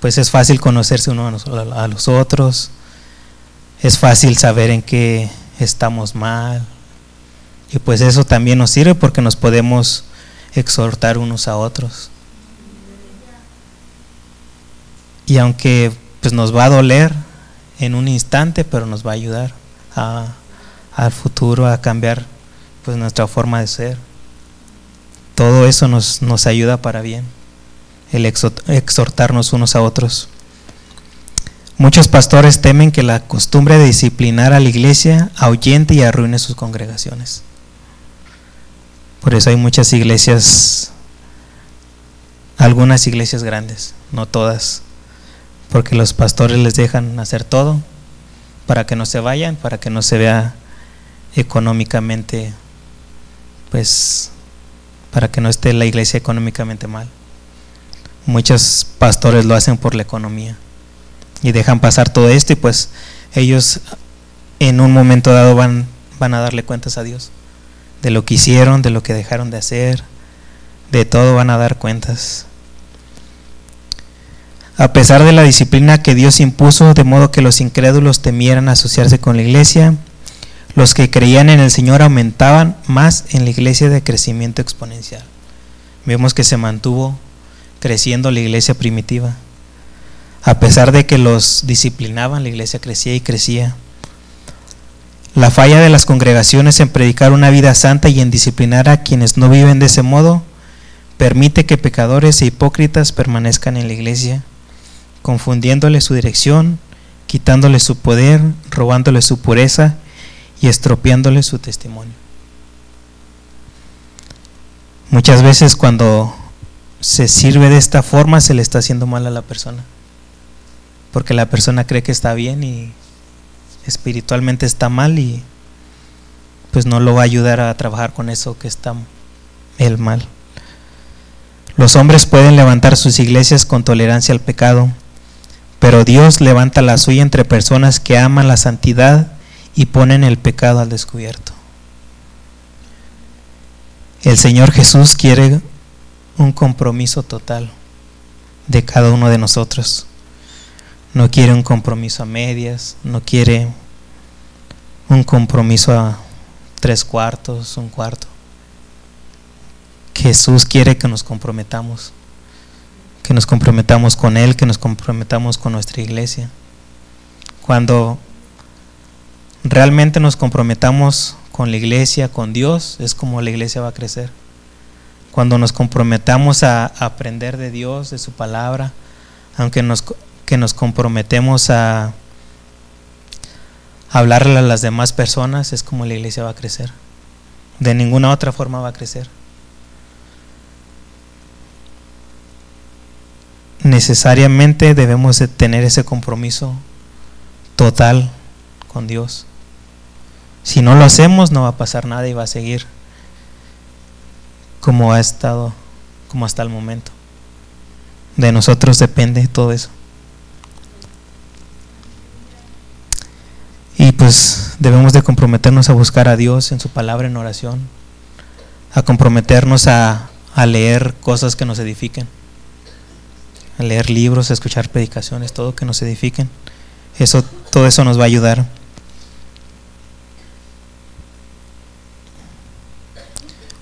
pues es fácil conocerse uno a los otros es fácil saber en qué estamos mal. Y pues eso también nos sirve porque nos podemos exhortar unos a otros. Y aunque pues nos va a doler en un instante, pero nos va a ayudar a, al futuro a cambiar pues nuestra forma de ser. Todo eso nos, nos ayuda para bien, el exhortarnos unos a otros. Muchos pastores temen que la costumbre de disciplinar a la iglesia ahuyente y arruine sus congregaciones. Por eso hay muchas iglesias, algunas iglesias grandes, no todas, porque los pastores les dejan hacer todo para que no se vayan, para que no se vea económicamente, pues, para que no esté la iglesia económicamente mal. Muchos pastores lo hacen por la economía y dejan pasar todo esto y pues ellos en un momento dado van, van a darle cuentas a Dios de lo que hicieron, de lo que dejaron de hacer, de todo van a dar cuentas. A pesar de la disciplina que Dios impuso, de modo que los incrédulos temieran asociarse con la iglesia, los que creían en el Señor aumentaban más en la iglesia de crecimiento exponencial. Vemos que se mantuvo creciendo la iglesia primitiva. A pesar de que los disciplinaban, la iglesia crecía y crecía. La falla de las congregaciones en predicar una vida santa y en disciplinar a quienes no viven de ese modo permite que pecadores e hipócritas permanezcan en la iglesia, confundiéndole su dirección, quitándole su poder, robándole su pureza y estropeándole su testimonio. Muchas veces cuando se sirve de esta forma se le está haciendo mal a la persona porque la persona cree que está bien y espiritualmente está mal y pues no lo va a ayudar a trabajar con eso que está el mal. Los hombres pueden levantar sus iglesias con tolerancia al pecado, pero Dios levanta la suya entre personas que aman la santidad y ponen el pecado al descubierto. El Señor Jesús quiere un compromiso total de cada uno de nosotros. No quiere un compromiso a medias, no quiere un compromiso a tres cuartos, un cuarto. Jesús quiere que nos comprometamos, que nos comprometamos con Él, que nos comprometamos con nuestra iglesia. Cuando realmente nos comprometamos con la iglesia, con Dios, es como la iglesia va a crecer. Cuando nos comprometamos a aprender de Dios, de su palabra, aunque nos, que nos comprometemos a hablarle a las demás personas, es como la iglesia va a crecer. De ninguna otra forma va a crecer. Necesariamente debemos de tener ese compromiso total con Dios. Si no lo hacemos, no va a pasar nada y va a seguir como ha estado, como hasta el momento. De nosotros depende todo eso. Pues debemos de comprometernos a buscar a Dios en su palabra en oración, a comprometernos a, a leer cosas que nos edifiquen, a leer libros, a escuchar predicaciones, todo que nos edifiquen. Eso, todo eso nos va a ayudar.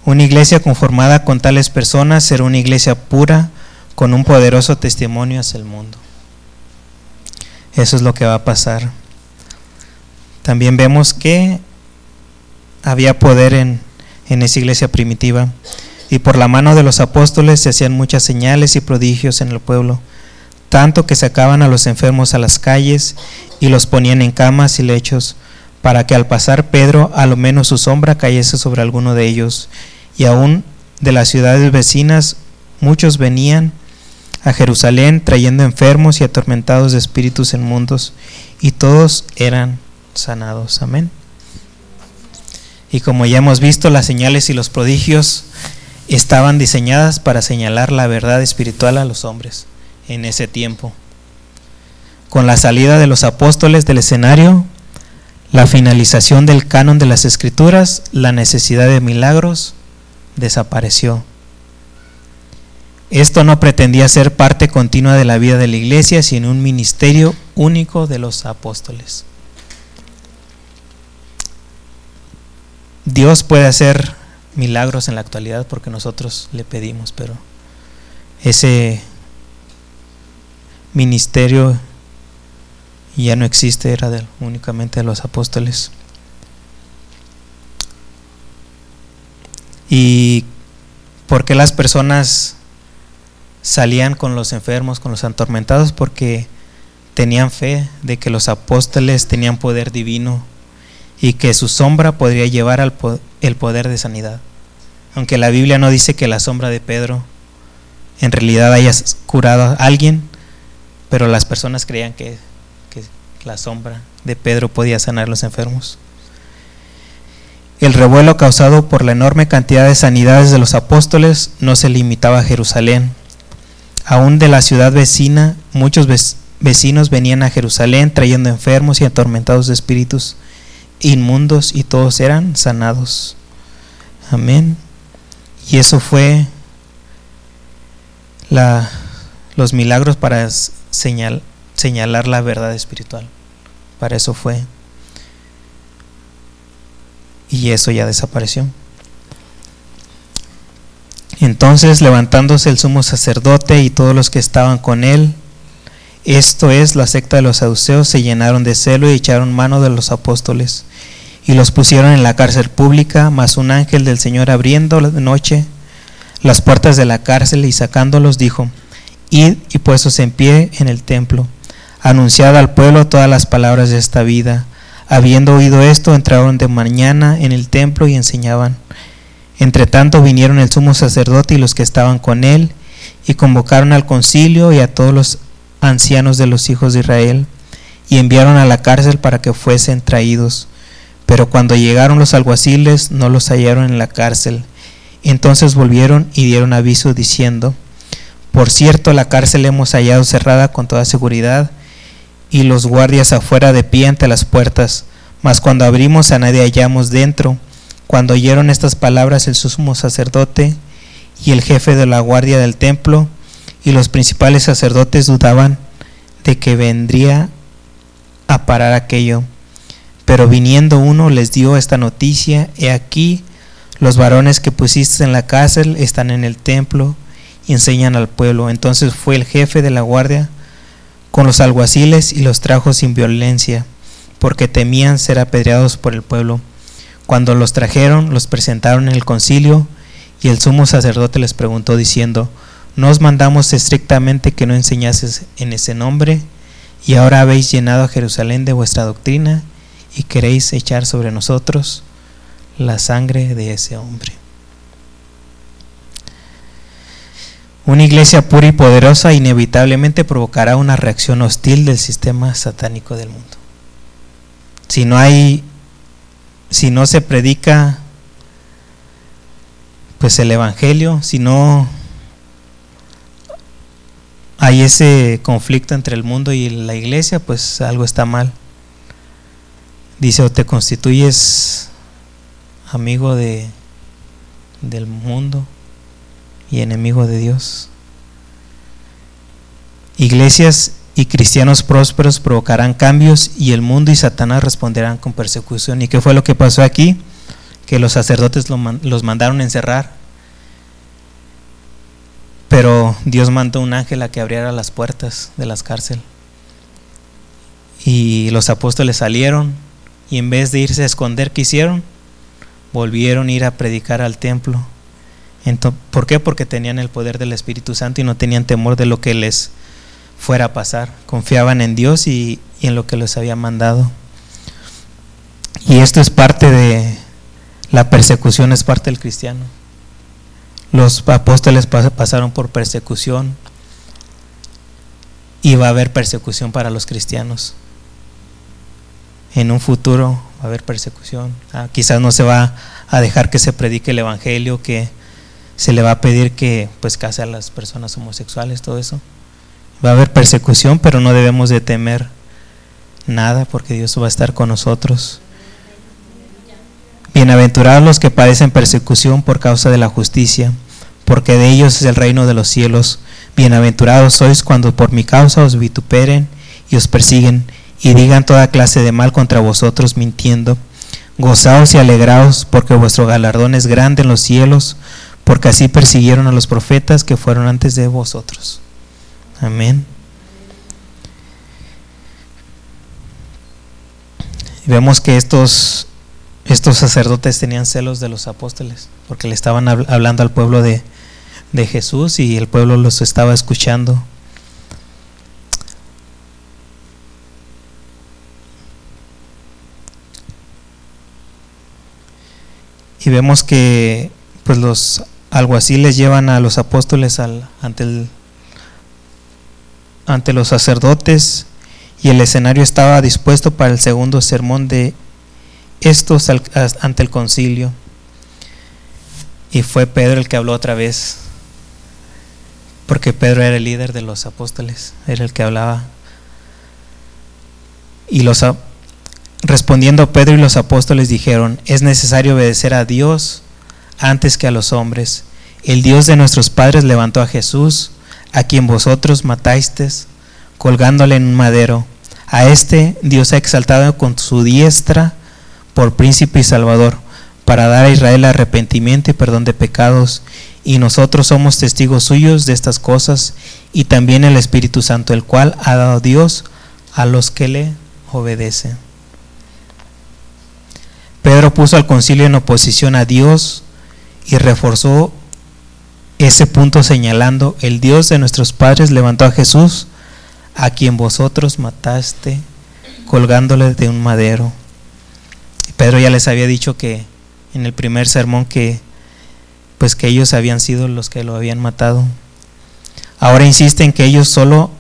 Una iglesia conformada con tales personas será una iglesia pura, con un poderoso testimonio hacia el mundo. Eso es lo que va a pasar. También vemos que había poder en, en esa iglesia primitiva. Y por la mano de los apóstoles se hacían muchas señales y prodigios en el pueblo, tanto que sacaban a los enfermos a las calles y los ponían en camas y lechos, para que al pasar Pedro a lo menos su sombra cayese sobre alguno de ellos, y aún de las ciudades vecinas muchos venían a Jerusalén trayendo enfermos y atormentados de espíritus inmundos, y todos eran sanados. Amén. Y como ya hemos visto, las señales y los prodigios estaban diseñadas para señalar la verdad espiritual a los hombres en ese tiempo. Con la salida de los apóstoles del escenario, la finalización del canon de las escrituras, la necesidad de milagros desapareció. Esto no pretendía ser parte continua de la vida de la iglesia, sino un ministerio único de los apóstoles. Dios puede hacer milagros en la actualidad porque nosotros le pedimos, pero ese ministerio ya no existe, era únicamente de los apóstoles. ¿Y por qué las personas salían con los enfermos, con los atormentados? Porque tenían fe de que los apóstoles tenían poder divino y que su sombra podría llevar al el poder de sanidad. Aunque la Biblia no dice que la sombra de Pedro en realidad haya curado a alguien, pero las personas creían que, que la sombra de Pedro podía sanar a los enfermos. El revuelo causado por la enorme cantidad de sanidades de los apóstoles no se limitaba a Jerusalén. Aún de la ciudad vecina, muchos vecinos venían a Jerusalén trayendo enfermos y atormentados de espíritus inmundos y todos eran sanados. Amén. Y eso fue la, los milagros para señal, señalar la verdad espiritual. Para eso fue. Y eso ya desapareció. Entonces, levantándose el sumo sacerdote y todos los que estaban con él, esto es, la secta de los saduceos, se llenaron de celo y echaron mano de los apóstoles y los pusieron en la cárcel pública, mas un ángel del Señor abriendo de noche las puertas de la cárcel y sacándolos dijo, Id y puestos en pie en el templo, anunciad al pueblo todas las palabras de esta vida. Habiendo oído esto, entraron de mañana en el templo y enseñaban. Entre tanto vinieron el sumo sacerdote y los que estaban con él, y convocaron al concilio y a todos los ancianos de los hijos de Israel, y enviaron a la cárcel para que fuesen traídos. Pero cuando llegaron los alguaciles no los hallaron en la cárcel. Entonces volvieron y dieron aviso diciendo, por cierto, la cárcel hemos hallado cerrada con toda seguridad y los guardias afuera de pie ante las puertas, mas cuando abrimos a nadie hallamos dentro. Cuando oyeron estas palabras el sumo sacerdote y el jefe de la guardia del templo y los principales sacerdotes dudaban de que vendría a parar aquello. Pero viniendo uno les dio esta noticia, he aquí, los varones que pusiste en la cárcel están en el templo y enseñan al pueblo. Entonces fue el jefe de la guardia con los alguaciles y los trajo sin violencia, porque temían ser apedreados por el pueblo. Cuando los trajeron, los presentaron en el concilio, y el sumo sacerdote les preguntó diciendo, ¿no os mandamos estrictamente que no enseñases en ese nombre? Y ahora habéis llenado a Jerusalén de vuestra doctrina y queréis echar sobre nosotros la sangre de ese hombre. Una iglesia pura y poderosa inevitablemente provocará una reacción hostil del sistema satánico del mundo. Si no hay si no se predica pues el evangelio, si no hay ese conflicto entre el mundo y la iglesia, pues algo está mal. Dice, o te constituyes amigo de del mundo y enemigo de Dios. Iglesias y cristianos prósperos provocarán cambios y el mundo y Satanás responderán con persecución. ¿Y qué fue lo que pasó aquí? Que los sacerdotes los mandaron encerrar, pero Dios mandó un ángel a que abriera las puertas de las cárceles. Y los apóstoles salieron y en vez de irse a esconder, ¿qué hicieron? Volvieron a ir a predicar al templo. ¿Por qué? Porque tenían el poder del Espíritu Santo y no tenían temor de lo que les fuera a pasar. Confiaban en Dios y, en lo que les había mandado. Y esto es parte de la persecución, es parte del cristiano. Los apóstoles pasaron por persecución y va a haber persecución para los cristianos. En un futuro va a haber persecución. Ah, quizás no se va a dejar que se predique el evangelio, que se le va a pedir que pues case a las personas homosexuales, todo eso. Va a haber persecución, pero no debemos de temer nada porque Dios va a estar con nosotros. Bienaventurados los que padecen persecución por causa de la justicia, porque de ellos es el reino de los cielos. Bienaventurados sois cuando por mi causa os vituperen y os persiguen y digan toda clase de mal contra vosotros mintiendo. Gozaos y alegraos porque vuestro galardón es grande en los cielos, porque así persiguieron a los profetas que fueron antes de vosotros. Amén. vemos que estos, estos sacerdotes tenían celos de los apóstoles, porque le estaban hablando al pueblo de, de Jesús y el pueblo los estaba escuchando. Y vemos que pues los alguaciles llevan a los apóstoles al, ante el ante los sacerdotes y el escenario estaba dispuesto para el segundo sermón de estos ante el concilio. Y fue Pedro el que habló otra vez, porque Pedro era el líder de los apóstoles, era el que hablaba. Y los respondiendo Pedro y los apóstoles dijeron, es necesario obedecer a Dios antes que a los hombres. El Dios de nuestros padres levantó a Jesús, a quien vosotros matasteis colgándole en un madero. A este Dios ha exaltado con su diestra por príncipe y salvador, para dar a Israel arrepentimiento y perdón de pecados. Y nosotros somos testigos suyos de estas cosas, y también el Espíritu Santo, el cual ha dado Dios a los que le obedecen. Pedro puso al concilio en oposición a Dios y reforzó ese punto señalando, el Dios de nuestros padres levantó a Jesús, a quien vosotros mataste colgándole de un madero. Pedro ya les había dicho que en el primer sermón que pues que ellos habían sido los que lo habían matado. Ahora insisten que ellos solo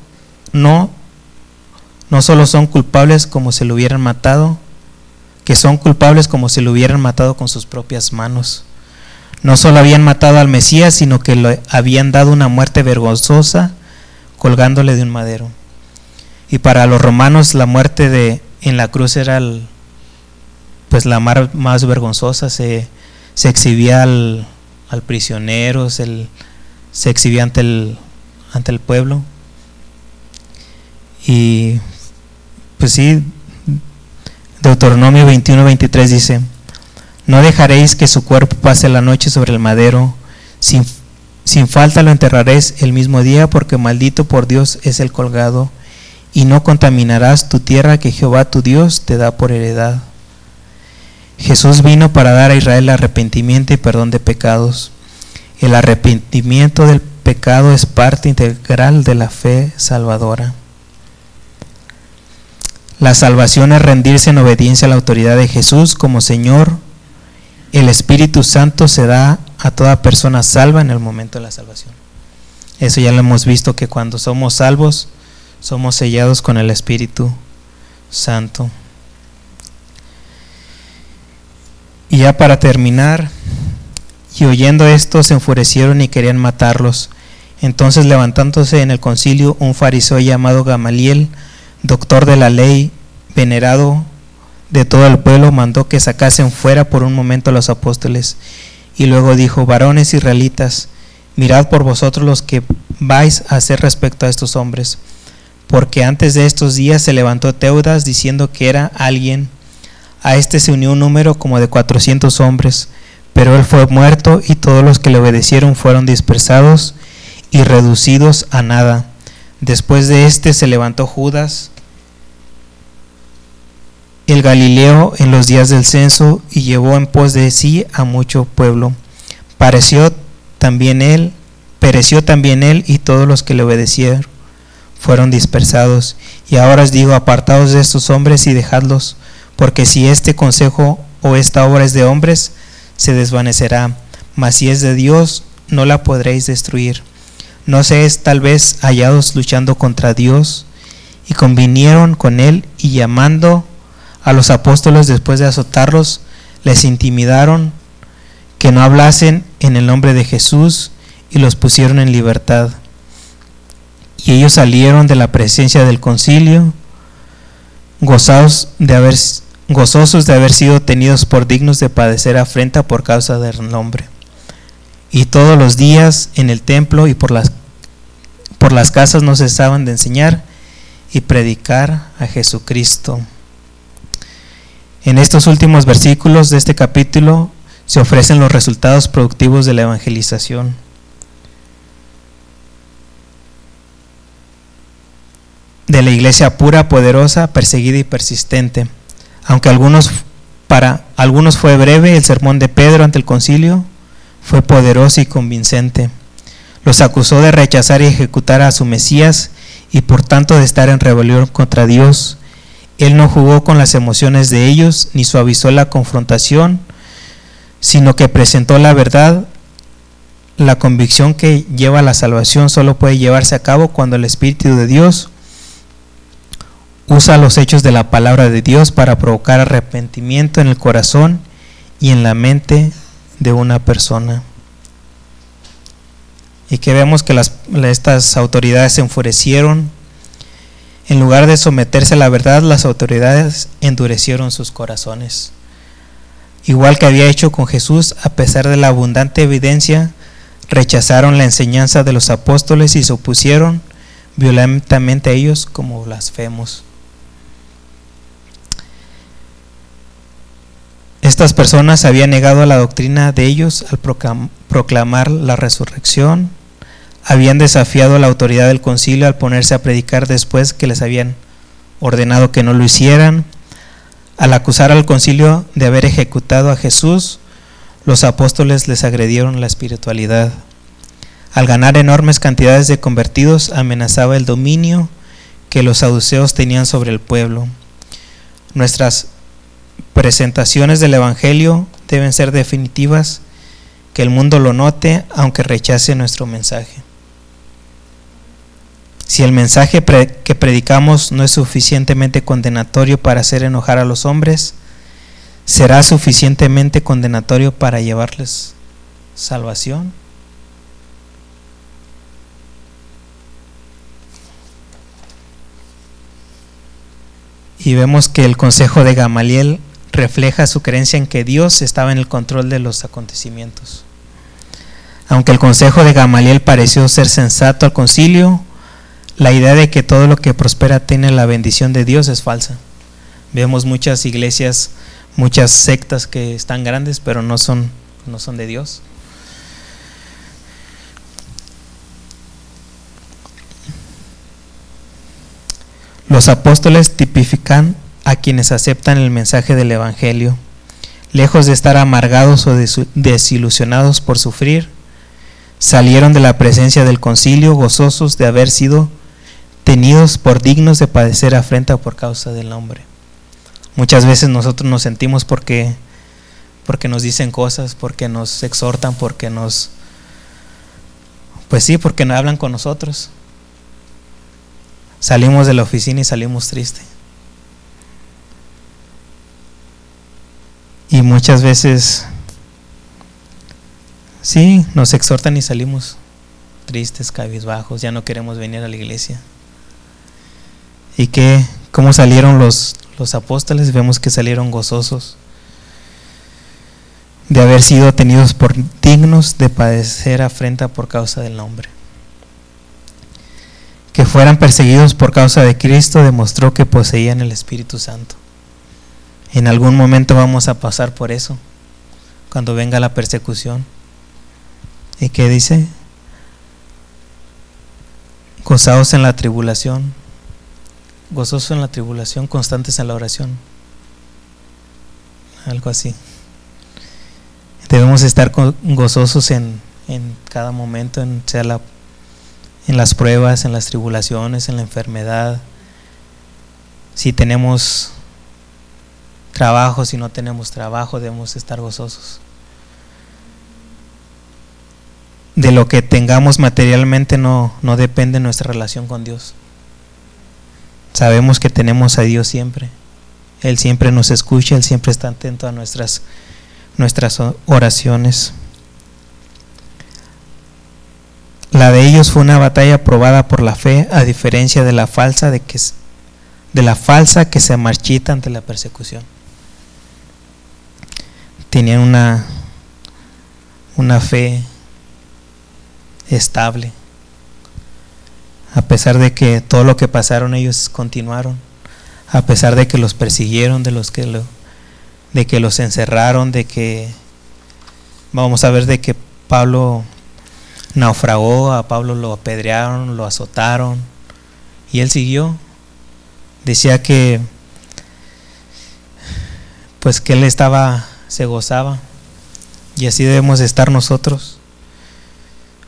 no no solo son culpables como si lo hubieran matado, que son culpables como si lo hubieran matado con sus propias manos. No solo habían matado al Mesías, sino que le habían dado una muerte vergonzosa colgándole de un madero. Y para los romanos la muerte de en la cruz era pues la más vergonzosa, se se exhibía al, prisionero, se, se exhibía ante el, ante el pueblo. Y pues sí, Deuteronomio 21, 23 dice, no dejaréis que su cuerpo pase la noche sobre el madero, sin, sin falta lo enterraréis el mismo día, porque maldito por Dios es el colgado, y no contaminarás tu tierra que Jehová tu Dios te da por heredad. Jesús vino para dar a Israel arrepentimiento y perdón de pecados. El arrepentimiento del pecado es parte integral de la fe salvadora. La salvación es rendirse en obediencia a la autoridad de Jesús como Señor. El Espíritu Santo se da a toda persona salva en el momento de la salvación. Eso ya lo hemos visto que cuando somos salvos somos sellados con el Espíritu Santo. Y ya para terminar, y oyendo esto se enfurecieron y querían matarlos. Entonces levantándose en el concilio un fariseo llamado Gamaliel, doctor de la ley, venerado de todo el pueblo, mandó que sacasen fuera por un momento a los apóstoles. Y luego dijo, varones israelitas, mirad por vosotros los que vais a hacer respecto a estos hombres. Porque antes de estos días se levantó Teudas diciendo que era alguien. A este se unió un número como de cuatrocientos hombres, pero él fue muerto y todos los que le obedecieron fueron dispersados y reducidos a nada. Después de este se levantó Judas, el Galileo en los días del censo y llevó en pos de sí a mucho pueblo. Pareció también él, pereció también él y todos los que le obedecieron fueron dispersados. Y ahora os digo, apartados de estos hombres y dejadlos, porque si este consejo o esta obra es de hombres, se desvanecerá, mas si es de Dios, no la podréis destruir. No seáis tal vez hallados luchando contra Dios, y convinieron con él y llamando a los apóstoles después de azotarlos, les intimidaron que no hablasen en el nombre de Jesús y los pusieron en libertad. Y ellos salieron de la presencia del concilio, gozados de haber, gozosos de haber sido tenidos por dignos de padecer afrenta por causa del nombre. Y todos los días en el templo y por las, por las casas no cesaban de enseñar y predicar a Jesucristo. En estos últimos versículos de este capítulo se ofrecen los resultados productivos de la evangelización. De la iglesia pura, poderosa, perseguida y persistente. Aunque algunos para algunos fue breve, el sermón de Pedro ante el concilio fue poderoso y convincente. Los acusó de rechazar y ejecutar a su Mesías y por tanto de estar en rebelión contra Dios él no jugó con las emociones de ellos ni suavizó la confrontación, sino que presentó la verdad. La convicción que lleva a la salvación solo puede llevarse a cabo cuando el Espíritu de Dios usa los hechos de la palabra de Dios para provocar arrepentimiento en el corazón y en la mente de una persona. Y que vemos que estas autoridades se enfurecieron en lugar de someterse a la verdad, las autoridades endurecieron sus corazones. Igual que había hecho con Jesús, a pesar de la abundante evidencia, rechazaron la enseñanza de los apóstoles y se opusieron violentamente a ellos como blasfemos. Estas personas habían negado la doctrina de ellos al proclamar la resurrección, habían desafiado la autoridad del concilio al ponerse a predicar después que les habían ordenado que no lo hicieran. Al acusar al concilio de haber ejecutado a Jesús, los apóstoles les agredieron la espiritualidad. Al ganar enormes cantidades de convertidos, amenazaba el dominio que los saduceos tenían sobre el pueblo. Nuestras presentaciones del Evangelio deben ser definitivas, que el mundo lo note aunque rechace nuestro mensaje. Si el mensaje que predicamos no es suficientemente condenatorio para hacer enojar a los hombres, ¿será suficientemente condenatorio para llevarles salvación? Y vemos que el consejo de Gamaliel refleja su creencia en que Dios estaba en el control de los acontecimientos. Aunque el consejo de Gamaliel pareció ser sensato al concilio, la idea de que todo lo que prospera tiene la bendición de Dios es falsa. Vemos muchas iglesias, muchas sectas que están grandes, pero no son, no son de Dios. Los apóstoles tipifican a quienes aceptan el mensaje del Evangelio, lejos de estar amargados o desilusionados por sufrir, salieron de la presencia del concilio gozosos de haber sido tenidos por dignos de padecer afrenta por causa del nombre. Muchas veces nosotros nos sentimos porque porque nos dicen cosas, porque nos exhortan, porque nos pues sí, porque no hablan con nosotros. Salimos de la oficina y salimos tristes. Y muchas veces Sí, nos exhortan y salimos tristes, cabizbajos, ya no queremos venir a la iglesia. ¿Y qué? ¿Cómo salieron los, los apóstoles? Vemos que salieron gozosos de haber sido tenidos por dignos de padecer afrenta por causa del nombre. Que fueran perseguidos por causa de Cristo demostró que poseían el Espíritu Santo. En algún momento vamos a pasar por eso, cuando venga la persecución. ¿Y qué dice? Gozados en la tribulación, gozosos en la tribulación, constantes en la oración. Algo así. Debemos estar gozosos en, en cada momento, en, sea la, en las pruebas, en las tribulaciones, en la enfermedad. Si tenemos trabajo, si no tenemos trabajo, debemos estar gozosos. de lo que tengamos materialmente no, no depende nuestra relación con Dios. Sabemos que tenemos a Dios siempre. Él siempre nos escucha, Él siempre está atento a nuestras, nuestras oraciones. La de ellos fue una batalla probada por la fe, a diferencia de la falsa de que de la falsa que se marchita ante la persecución. Tenían una una fe estable. A pesar de que todo lo que pasaron ellos continuaron, a pesar de que los persiguieron, de los que lo, de que los encerraron, de que vamos a ver de que Pablo naufragó, a Pablo lo apedrearon, lo azotaron y él siguió. Decía que pues que él estaba se gozaba y así debemos estar nosotros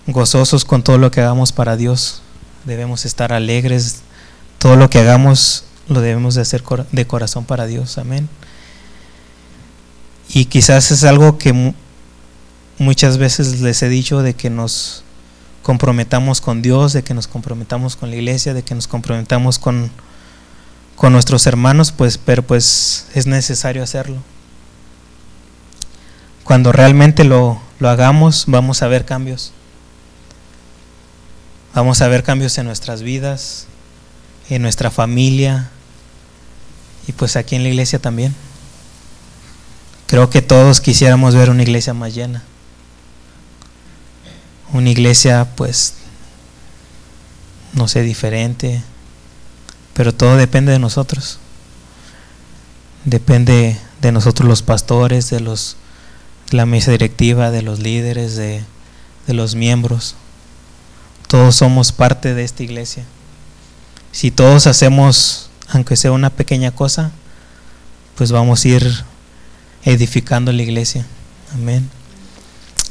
gozosos con todo lo que hagamos para Dios. Debemos estar alegres. Todo lo que hagamos lo debemos de hacer de corazón para Dios. Amén. Y quizás es algo que muchas veces les he dicho de que nos comprometamos con Dios, de que nos comprometamos con la iglesia, de que nos comprometamos con, con nuestros hermanos, pues, pero pues es necesario hacerlo. Cuando realmente lo, lo hagamos, vamos a ver cambios. Vamos a ver cambios en nuestras vidas, en nuestra familia y pues aquí en la iglesia también. Creo que todos quisiéramos ver una iglesia más llena. Una iglesia pues, no sé, diferente. Pero todo depende de nosotros. Depende de nosotros los pastores, de los la mesa directiva, de los líderes, de, de los miembros. Todos somos parte de esta iglesia. Si todos hacemos, aunque sea una pequeña cosa, pues vamos a ir edificando la iglesia. Amén.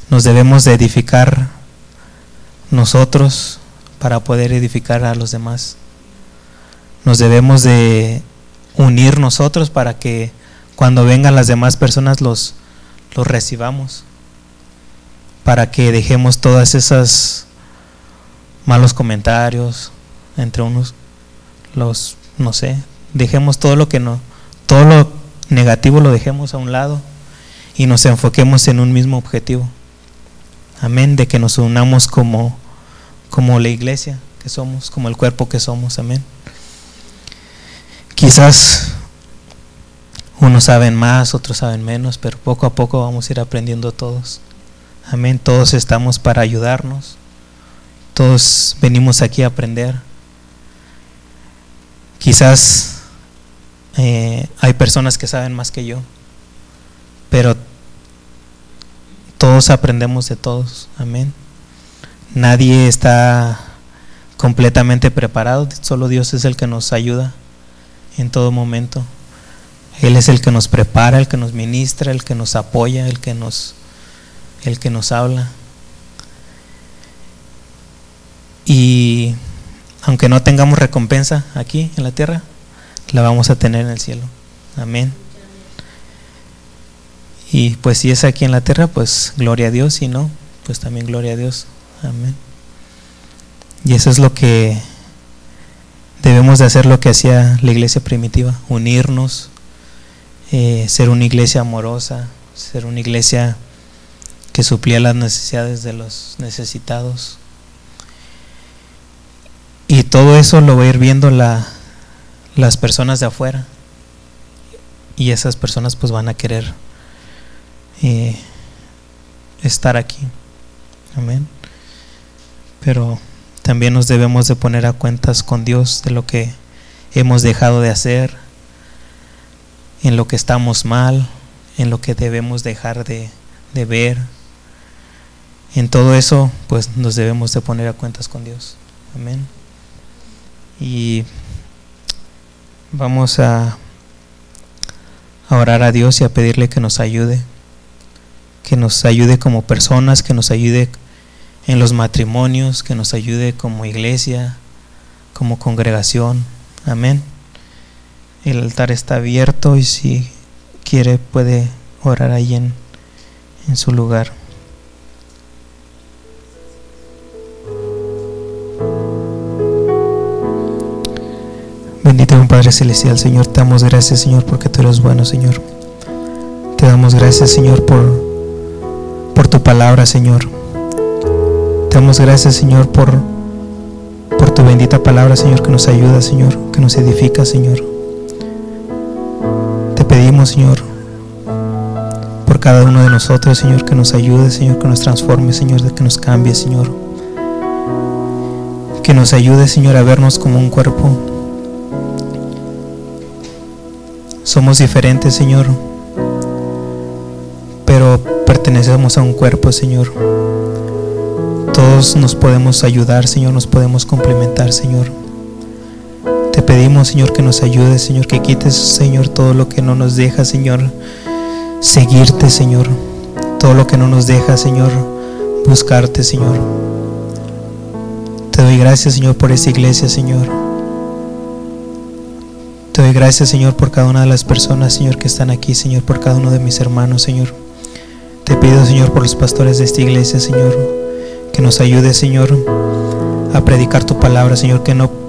Nos debemos de edificar nosotros para poder edificar a los demás. Nos debemos de unir nosotros para que cuando vengan las demás personas los, los recibamos. Para que dejemos todas esas malos comentarios entre unos, los, no sé, dejemos todo lo que no, todo lo negativo lo dejemos a un lado y nos enfoquemos en un mismo objetivo. Amén, de que nos unamos como, como la iglesia que somos, como el cuerpo que somos, amén. Quizás Unos saben más, otros saben menos, pero poco a poco vamos a ir aprendiendo todos. Amén. Todos estamos para ayudarnos. Todos venimos aquí a aprender. Quizás eh, hay personas que saben más que yo, pero todos aprendemos de todos. Amén. Nadie está completamente preparado, solo Dios es el que nos ayuda en todo momento. Él es el que nos prepara, el que nos ministra, el que nos apoya, el que nos el que nos habla. Y aunque no tengamos recompensa aquí en la tierra, la vamos a tener en el cielo. Amén. Y pues si es aquí en la tierra, pues gloria a Dios, y no, pues también gloria a Dios. Amén. Y eso es lo que debemos de hacer, lo que hacía la iglesia primitiva, unirnos, eh, ser una iglesia amorosa, ser una iglesia que suplía las necesidades de los necesitados. Y todo eso lo va a ir viendo la, las personas de afuera. Y esas personas pues van a querer eh, estar aquí. Amén. Pero también nos debemos de poner a cuentas con Dios de lo que hemos dejado de hacer, en lo que estamos mal, en lo que debemos dejar de, de ver. En todo eso, pues nos debemos de poner a cuentas con Dios. Amén. Y vamos a, a orar a Dios y a pedirle que nos ayude que nos ayude como personas, que nos ayude en los matrimonios, que nos ayude como iglesia, como congregación. Amén. El altar está abierto y si quiere puede orar ahí en, en su lugar. Bendito Padre Celestial, Señor, te damos gracias, Señor, porque tú eres bueno, Señor. Te damos gracias, Señor, por por tu palabra, Señor. Te damos gracias, Señor, por, por tu bendita palabra, Señor, que nos ayuda, Señor, que nos edifica, Señor. Pedimos, Señor, por cada uno de nosotros, Señor, que nos ayude, Señor, que nos transforme, Señor, que nos cambie, Señor. Que nos ayude, Señor, a vernos como un cuerpo. Somos diferentes, Señor, pero pertenecemos a un cuerpo, Señor. Todos nos podemos ayudar, Señor, nos podemos complementar, Señor. Te pedimos, Señor, que nos ayudes, Señor, que quites, Señor, todo lo que no nos deja, Señor, seguirte, Señor. Todo lo que no nos deja, Señor, buscarte, Señor. Te doy gracias, Señor, por esta iglesia, Señor. Te doy gracias, Señor, por cada una de las personas, Señor, que están aquí, Señor, por cada uno de mis hermanos, Señor. Te pido, Señor, por los pastores de esta iglesia, Señor, que nos ayude, Señor, a predicar tu palabra, Señor, que no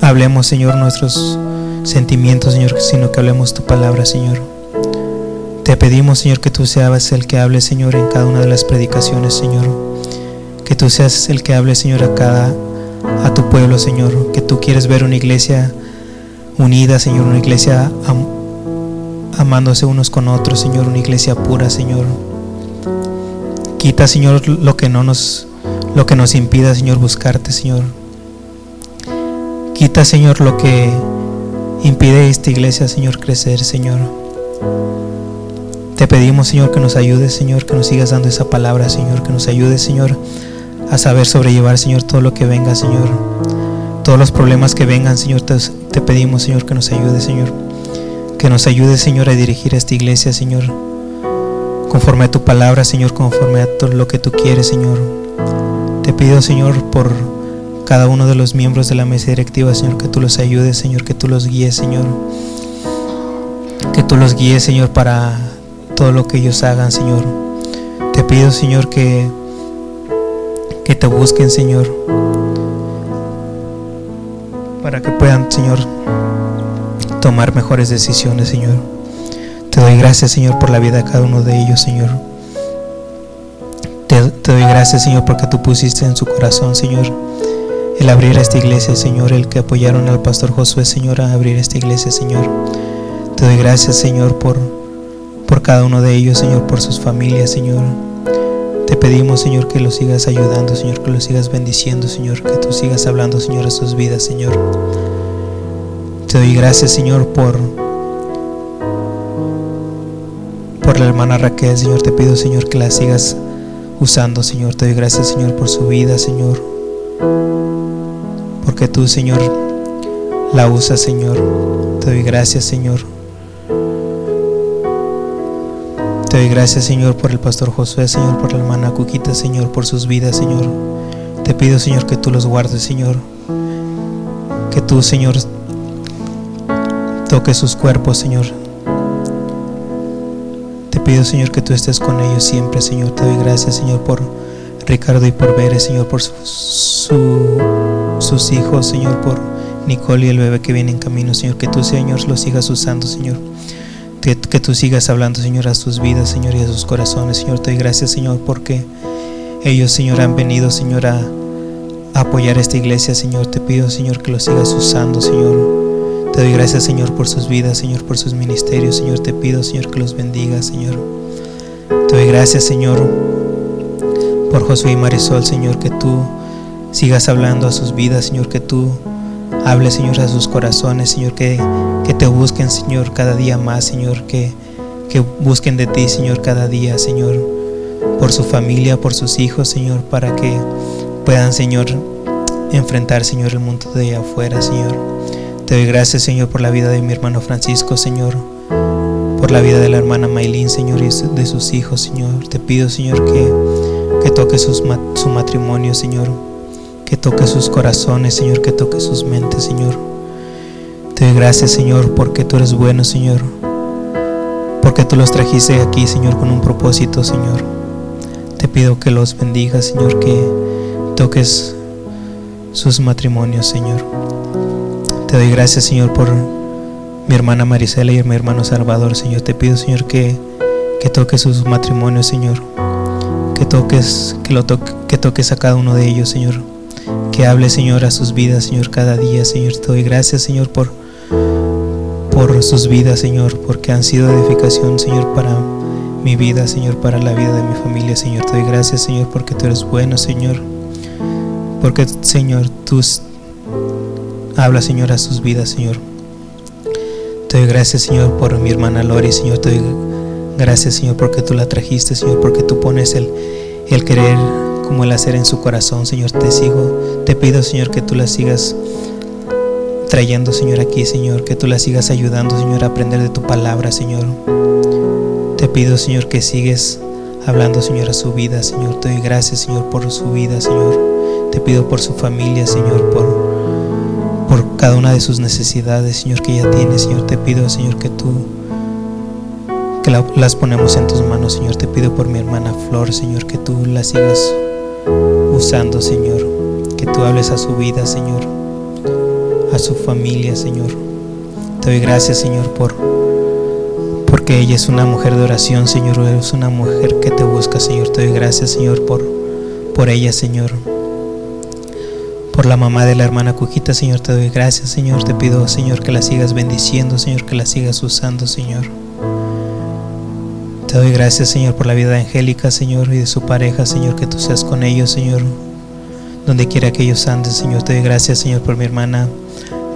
hablemos, Señor, nuestros sentimientos, Señor, sino que hablemos tu palabra, Señor. Te pedimos, Señor, que tú seas el que hable, Señor, en cada una de las predicaciones, Señor. Que tú seas el que hable, Señor, a cada a tu pueblo, Señor. Que tú quieres ver una iglesia unida, Señor, una iglesia amándose unos con otros, Señor, una iglesia pura, Señor. Quita, Señor, lo que no nos lo que nos impida, Señor, buscarte, Señor. Quita, Señor, lo que impide esta iglesia, Señor, crecer, Señor. Te pedimos, Señor, que nos ayudes, Señor, que nos sigas dando esa palabra, Señor, que nos ayudes, Señor, a saber sobrellevar, Señor, todo lo que venga, Señor. Todos los problemas que vengan, Señor, te, pedimos, Señor, que nos ayudes, Señor. Que nos ayude, Señor, a dirigir esta iglesia, Señor. Conforme a tu palabra, Señor, conforme a todo lo que tú quieres, Señor. Te pido, Señor, por cada uno de los miembros de la mesa directiva, Señor, que tú los ayudes, Señor, que tú los guíes, Señor. Que tú los guíes, Señor, para todo lo que ellos hagan, Señor. Te pido, Señor, que, que te busquen, Señor, para que puedan, Señor, tomar mejores decisiones, Señor. Te doy gracias, Señor, por la vida de cada uno de ellos, Señor. Te, doy gracias, Señor, porque tú pusiste en su corazón, Señor, el abrir esta iglesia, Señor, el que apoyaron al pastor Josué, Señor, a abrir esta iglesia, Señor. Te doy gracias, Señor, por, por cada uno de ellos, Señor, por sus familias, Señor. Te pedimos, Señor, que los sigas ayudando, Señor, que los sigas bendiciendo, Señor, que tú sigas hablando, Señor, a sus vidas, Señor. Te doy gracias, Señor, por por la hermana Raquel, Señor. Te pido, Señor, que la sigas usando, Señor. Te doy gracias, Señor, por su vida, Señor. Porque tú, Señor, la usas, Señor. Te doy gracias, Señor. Te doy gracias, Señor, por el pastor Josué, Señor, por la hermana Cuquita, Señor, por sus vidas, Señor. Te pido, Señor, que tú los guardes, Señor. Que tú, Señor, toques sus cuerpos, Señor pido, Señor, que tú estés con ellos siempre, Señor. Te doy gracias, Señor, por Ricardo y por Bere, Señor, por sus hijos, Señor, por Nicole y el bebé que viene en camino, Señor. Que tú, Señor, los sigas usando, Señor. Que, tú sigas hablando, Señor, a sus vidas, Señor, y a sus corazones, Señor. Te doy gracias, Señor, porque ellos, Señor, han venido, Señor, a apoyar esta iglesia, Señor. Te pido, Señor, que los sigas usando, Señor. Te doy gracias, Señor, por sus vidas, Señor, por sus ministerios. Señor, te pido, Señor, que los bendiga, Señor. Te doy gracias, Señor, por Josué y Marisol, Señor, que tú sigas hablando a sus vidas, Señor, que tú hables, Señor, a sus corazones, Señor, que, que te busquen, Señor, cada día más, Señor, que, que busquen de ti, Señor, cada día, Señor, por su familia, por sus hijos, Señor, para que puedan, Señor, enfrentar, Señor, el mundo de afuera, Señor. Te doy gracias, Señor, por la vida de mi hermano Francisco, Señor, por la vida de la hermana Maylin, Señor, y de sus hijos, Señor. Te pido, Señor, que, que toque sus, su matrimonio, Señor, que toque sus corazones, Señor, que toque sus mentes, Señor. Te doy gracias, Señor, porque tú eres bueno, Señor, porque tú los trajiste aquí, Señor, con un propósito, Señor. Te pido que los bendigas, Señor, que toques sus matrimonios, Señor. Te doy gracias, Señor, por mi hermana Marisela y mi hermano Salvador, Señor. Te pido, Señor, que, que toques sus matrimonios, Señor. Que toques, que lo que toques a cada uno de ellos, Señor. Que hable, Señor, a sus vidas, Señor, cada día, Señor. Te doy gracias, Señor, por, por sus vidas, Señor, porque han sido edificación, Señor, para mi vida, Señor, para la vida de mi familia, Señor. Te doy gracias, Señor, porque tú eres bueno, Señor. Porque, Señor, tus Habla, Señor, a sus vidas, Señor. Te doy gracias, Señor, por mi hermana Lori, Señor. Te doy gracias, Señor, porque tú la trajiste, Señor, porque tú pones el, el querer como el hacer en su corazón, Señor. Te sigo, te pido, Señor, que tú la sigas trayendo, Señor, aquí, Señor. Que tú la sigas ayudando, Señor, a aprender de tu palabra, Señor. Te pido, Señor, que sigues hablando, Señor, a su vida, Señor. Te doy gracias, Señor, por su vida, Señor. Te pido por su familia, Señor, por por cada una de sus necesidades, Señor, que ella tiene. Señor, te pido, Señor, que tú que las ponemos en tus manos, Señor. Te pido por mi hermana Flor, Señor, que tú la sigas usando, Señor. Que tú hables a su vida, Señor. A su familia, Señor. Te doy gracias, Señor, por porque ella es una mujer de oración, Señor. Es una mujer que te busca, Señor. Te doy gracias, Señor, por, por ella, Señor por la mamá de la hermana Cuquita, Señor, te doy gracias, Señor. Te pido, Señor, que la sigas bendiciendo, Señor, que la sigas usando, Señor. Te doy gracias, Señor, por la vida Angélica, Señor, y de su pareja, Señor, que tú seas con ellos, Señor. Donde quiera que ellos anden, Señor, te doy gracias, Señor, por mi hermana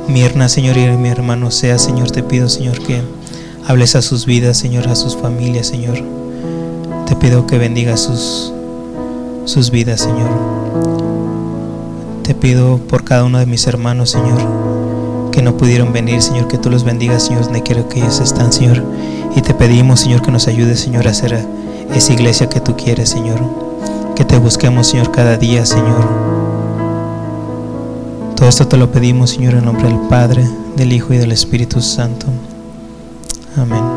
Mirna, Señor, y mi hermano sea, Señor. Te pido, Señor, que hables a sus vidas, Señor, a sus familias, Señor. Te pido que bendiga sus, sus vidas, Señor. Te pido por cada uno de mis hermanos, Señor, que no pudieron venir, Señor, que tú los bendigas, Señor, donde quiero que ellos están, Señor. Y te pedimos, Señor, que nos ayudes, Señor, a hacer esa iglesia que tú quieres, Señor. Que te busquemos, Señor, cada día, Señor. Todo esto te lo pedimos, Señor, en nombre del Padre, del Hijo y del Espíritu Santo. Amén.